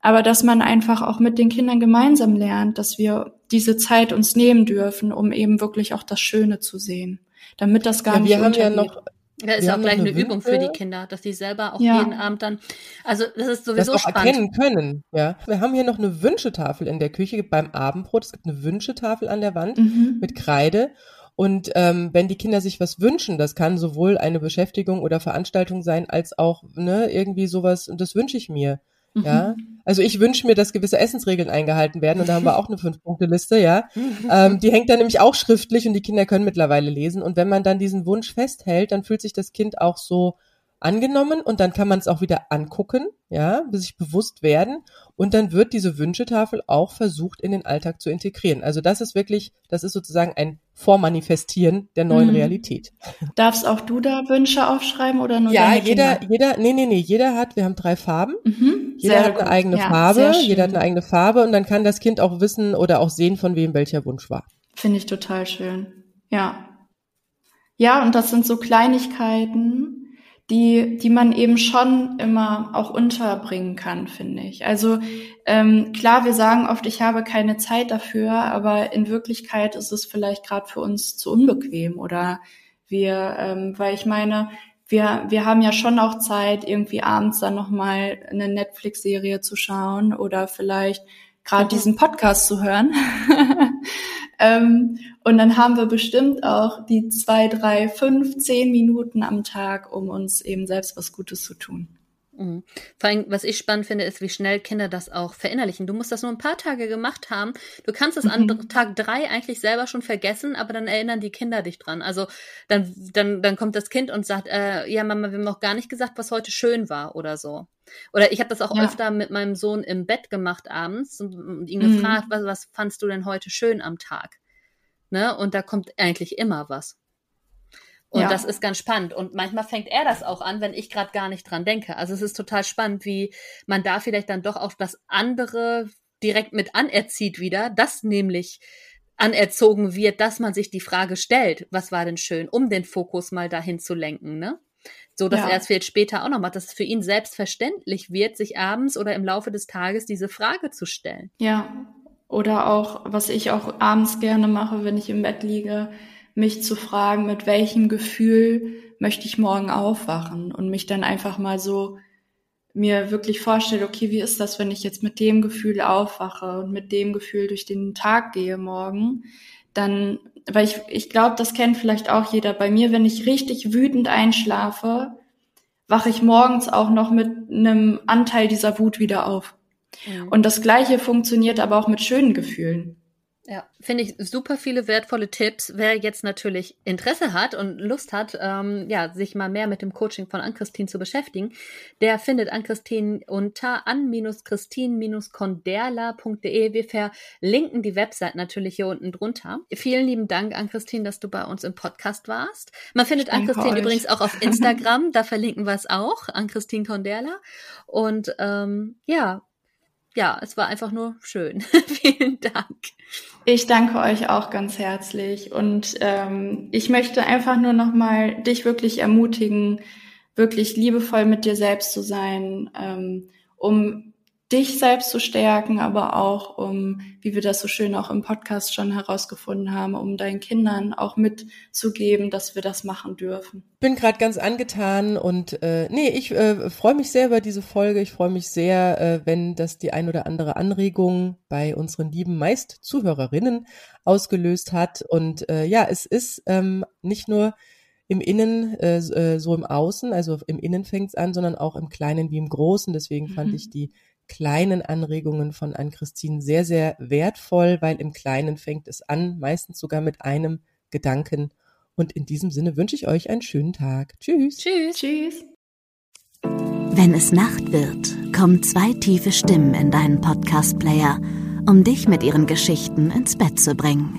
Aber dass man einfach auch mit den Kindern gemeinsam lernt, dass wir diese Zeit uns nehmen dürfen, um eben wirklich auch das Schöne zu sehen. Damit das gar ja, nicht wir haben ja noch da ist auch gleich eine, eine Übung für die Kinder, dass die selber auch ja. jeden Abend dann, also das ist sowieso das auch spannend. erkennen können, ja. Wir haben hier noch eine Wünschetafel in der Küche beim Abendbrot. Es gibt eine Wünschetafel an der Wand mhm. mit Kreide Und ähm, wenn die Kinder sich was wünschen, das kann sowohl eine Beschäftigung oder Veranstaltung sein, als auch ne, irgendwie sowas, und das wünsche ich mir. Mhm. Ja, also ich wünsche mir, dass gewisse Essensregeln eingehalten werden und da haben wir auch eine Fünf-Punkte-Liste, ja. Ähm, die hängt dann nämlich auch schriftlich und die Kinder können mittlerweile lesen. Und wenn man dann diesen Wunsch festhält, dann fühlt sich das Kind auch so angenommen und dann kann man es auch wieder angucken, ja, sich bewusst werden und dann wird diese Wünschetafel auch versucht in den Alltag zu integrieren. Also das ist wirklich, das ist sozusagen ein Vormanifestieren der neuen mhm. Realität. Darfst auch du da Wünsche aufschreiben oder nur Ja, jeder, Kinder? jeder, nee, nee, nee, jeder hat, wir haben drei Farben. Mhm. Jeder sehr hat eine eigene ja, Farbe, jeder hat eine eigene Farbe und dann kann das Kind auch wissen oder auch sehen, von wem welcher Wunsch war. Finde ich total schön. Ja. Ja, und das sind so Kleinigkeiten, die, die man eben schon immer auch unterbringen kann, finde ich. Also ähm, klar, wir sagen oft, ich habe keine Zeit dafür, aber in Wirklichkeit ist es vielleicht gerade für uns zu unbequem oder wir, ähm, weil ich meine, wir, wir haben ja schon auch Zeit, irgendwie abends dann nochmal eine Netflix-Serie zu schauen oder vielleicht gerade mhm. diesen Podcast zu hören. ähm, und dann haben wir bestimmt auch die zwei, drei, fünf, zehn Minuten am Tag, um uns eben selbst was Gutes zu tun. Mhm. Vor allem, was ich spannend finde, ist, wie schnell Kinder das auch verinnerlichen. Du musst das nur ein paar Tage gemacht haben. Du kannst es mhm. an Tag drei eigentlich selber schon vergessen, aber dann erinnern die Kinder dich dran. Also dann, dann, dann kommt das Kind und sagt, äh, ja, Mama, wir haben noch gar nicht gesagt, was heute schön war oder so. Oder ich habe das auch ja. öfter mit meinem Sohn im Bett gemacht abends und, und ihn mhm. gefragt, was, was fandst du denn heute schön am Tag? Ne? Und da kommt eigentlich immer was. Und ja. das ist ganz spannend. Und manchmal fängt er das auch an, wenn ich gerade gar nicht dran denke. Also es ist total spannend, wie man da vielleicht dann doch auch das andere direkt mit anerzieht wieder, dass nämlich anerzogen wird, dass man sich die Frage stellt, was war denn schön, um den Fokus mal dahin zu lenken, ne? So dass ja. er es vielleicht später auch noch macht, dass es für ihn selbstverständlich wird, sich abends oder im Laufe des Tages diese Frage zu stellen. Ja. Oder auch, was ich auch abends gerne mache, wenn ich im Bett liege, mich zu fragen, mit welchem Gefühl möchte ich morgen aufwachen und mich dann einfach mal so mir wirklich vorstelle, okay, wie ist das, wenn ich jetzt mit dem Gefühl aufwache und mit dem Gefühl durch den Tag gehe morgen, dann, weil ich, ich glaube, das kennt vielleicht auch jeder bei mir, wenn ich richtig wütend einschlafe, wache ich morgens auch noch mit einem Anteil dieser Wut wieder auf. Mhm. Und das Gleiche funktioniert aber auch mit schönen Gefühlen. Ja, finde ich super viele wertvolle Tipps. Wer jetzt natürlich Interesse hat und Lust hat, ähm, ja, sich mal mehr mit dem Coaching von Ann-Christine zu beschäftigen, der findet Ann-Christine unter an-christine-konderla.de. Wir verlinken die Website natürlich hier unten drunter. Vielen lieben Dank, Ann-Christine, dass du bei uns im Podcast warst. Man findet Ann-Christine übrigens auch auf Instagram, da verlinken wir es auch, Ann-Christine Konderla. Und ähm, ja, ja, es war einfach nur schön. Vielen Dank. Ich danke euch auch ganz herzlich und ähm, ich möchte einfach nur noch mal dich wirklich ermutigen, wirklich liebevoll mit dir selbst zu sein, ähm, um dich selbst zu stärken, aber auch um, wie wir das so schön auch im Podcast schon herausgefunden haben, um deinen Kindern auch mitzugeben, dass wir das machen dürfen. Bin gerade ganz angetan und äh, nee, ich äh, freue mich sehr über diese Folge. Ich freue mich sehr, äh, wenn das die ein oder andere Anregung bei unseren lieben meist Zuhörerinnen ausgelöst hat. Und äh, ja, es ist ähm, nicht nur im Innen, äh, äh so im Außen, also im Innen fängt's an, sondern auch im Kleinen wie im Großen. Deswegen fand mhm. ich die kleinen Anregungen von Ann-Christine sehr, sehr wertvoll, weil im Kleinen fängt es an, meistens sogar mit einem Gedanken. Und in diesem Sinne wünsche ich euch einen schönen Tag. Tschüss. Tschüss. Tschüss. Wenn es Nacht wird, kommen zwei tiefe Stimmen in deinen Podcast-Player, um dich mit ihren Geschichten ins Bett zu bringen.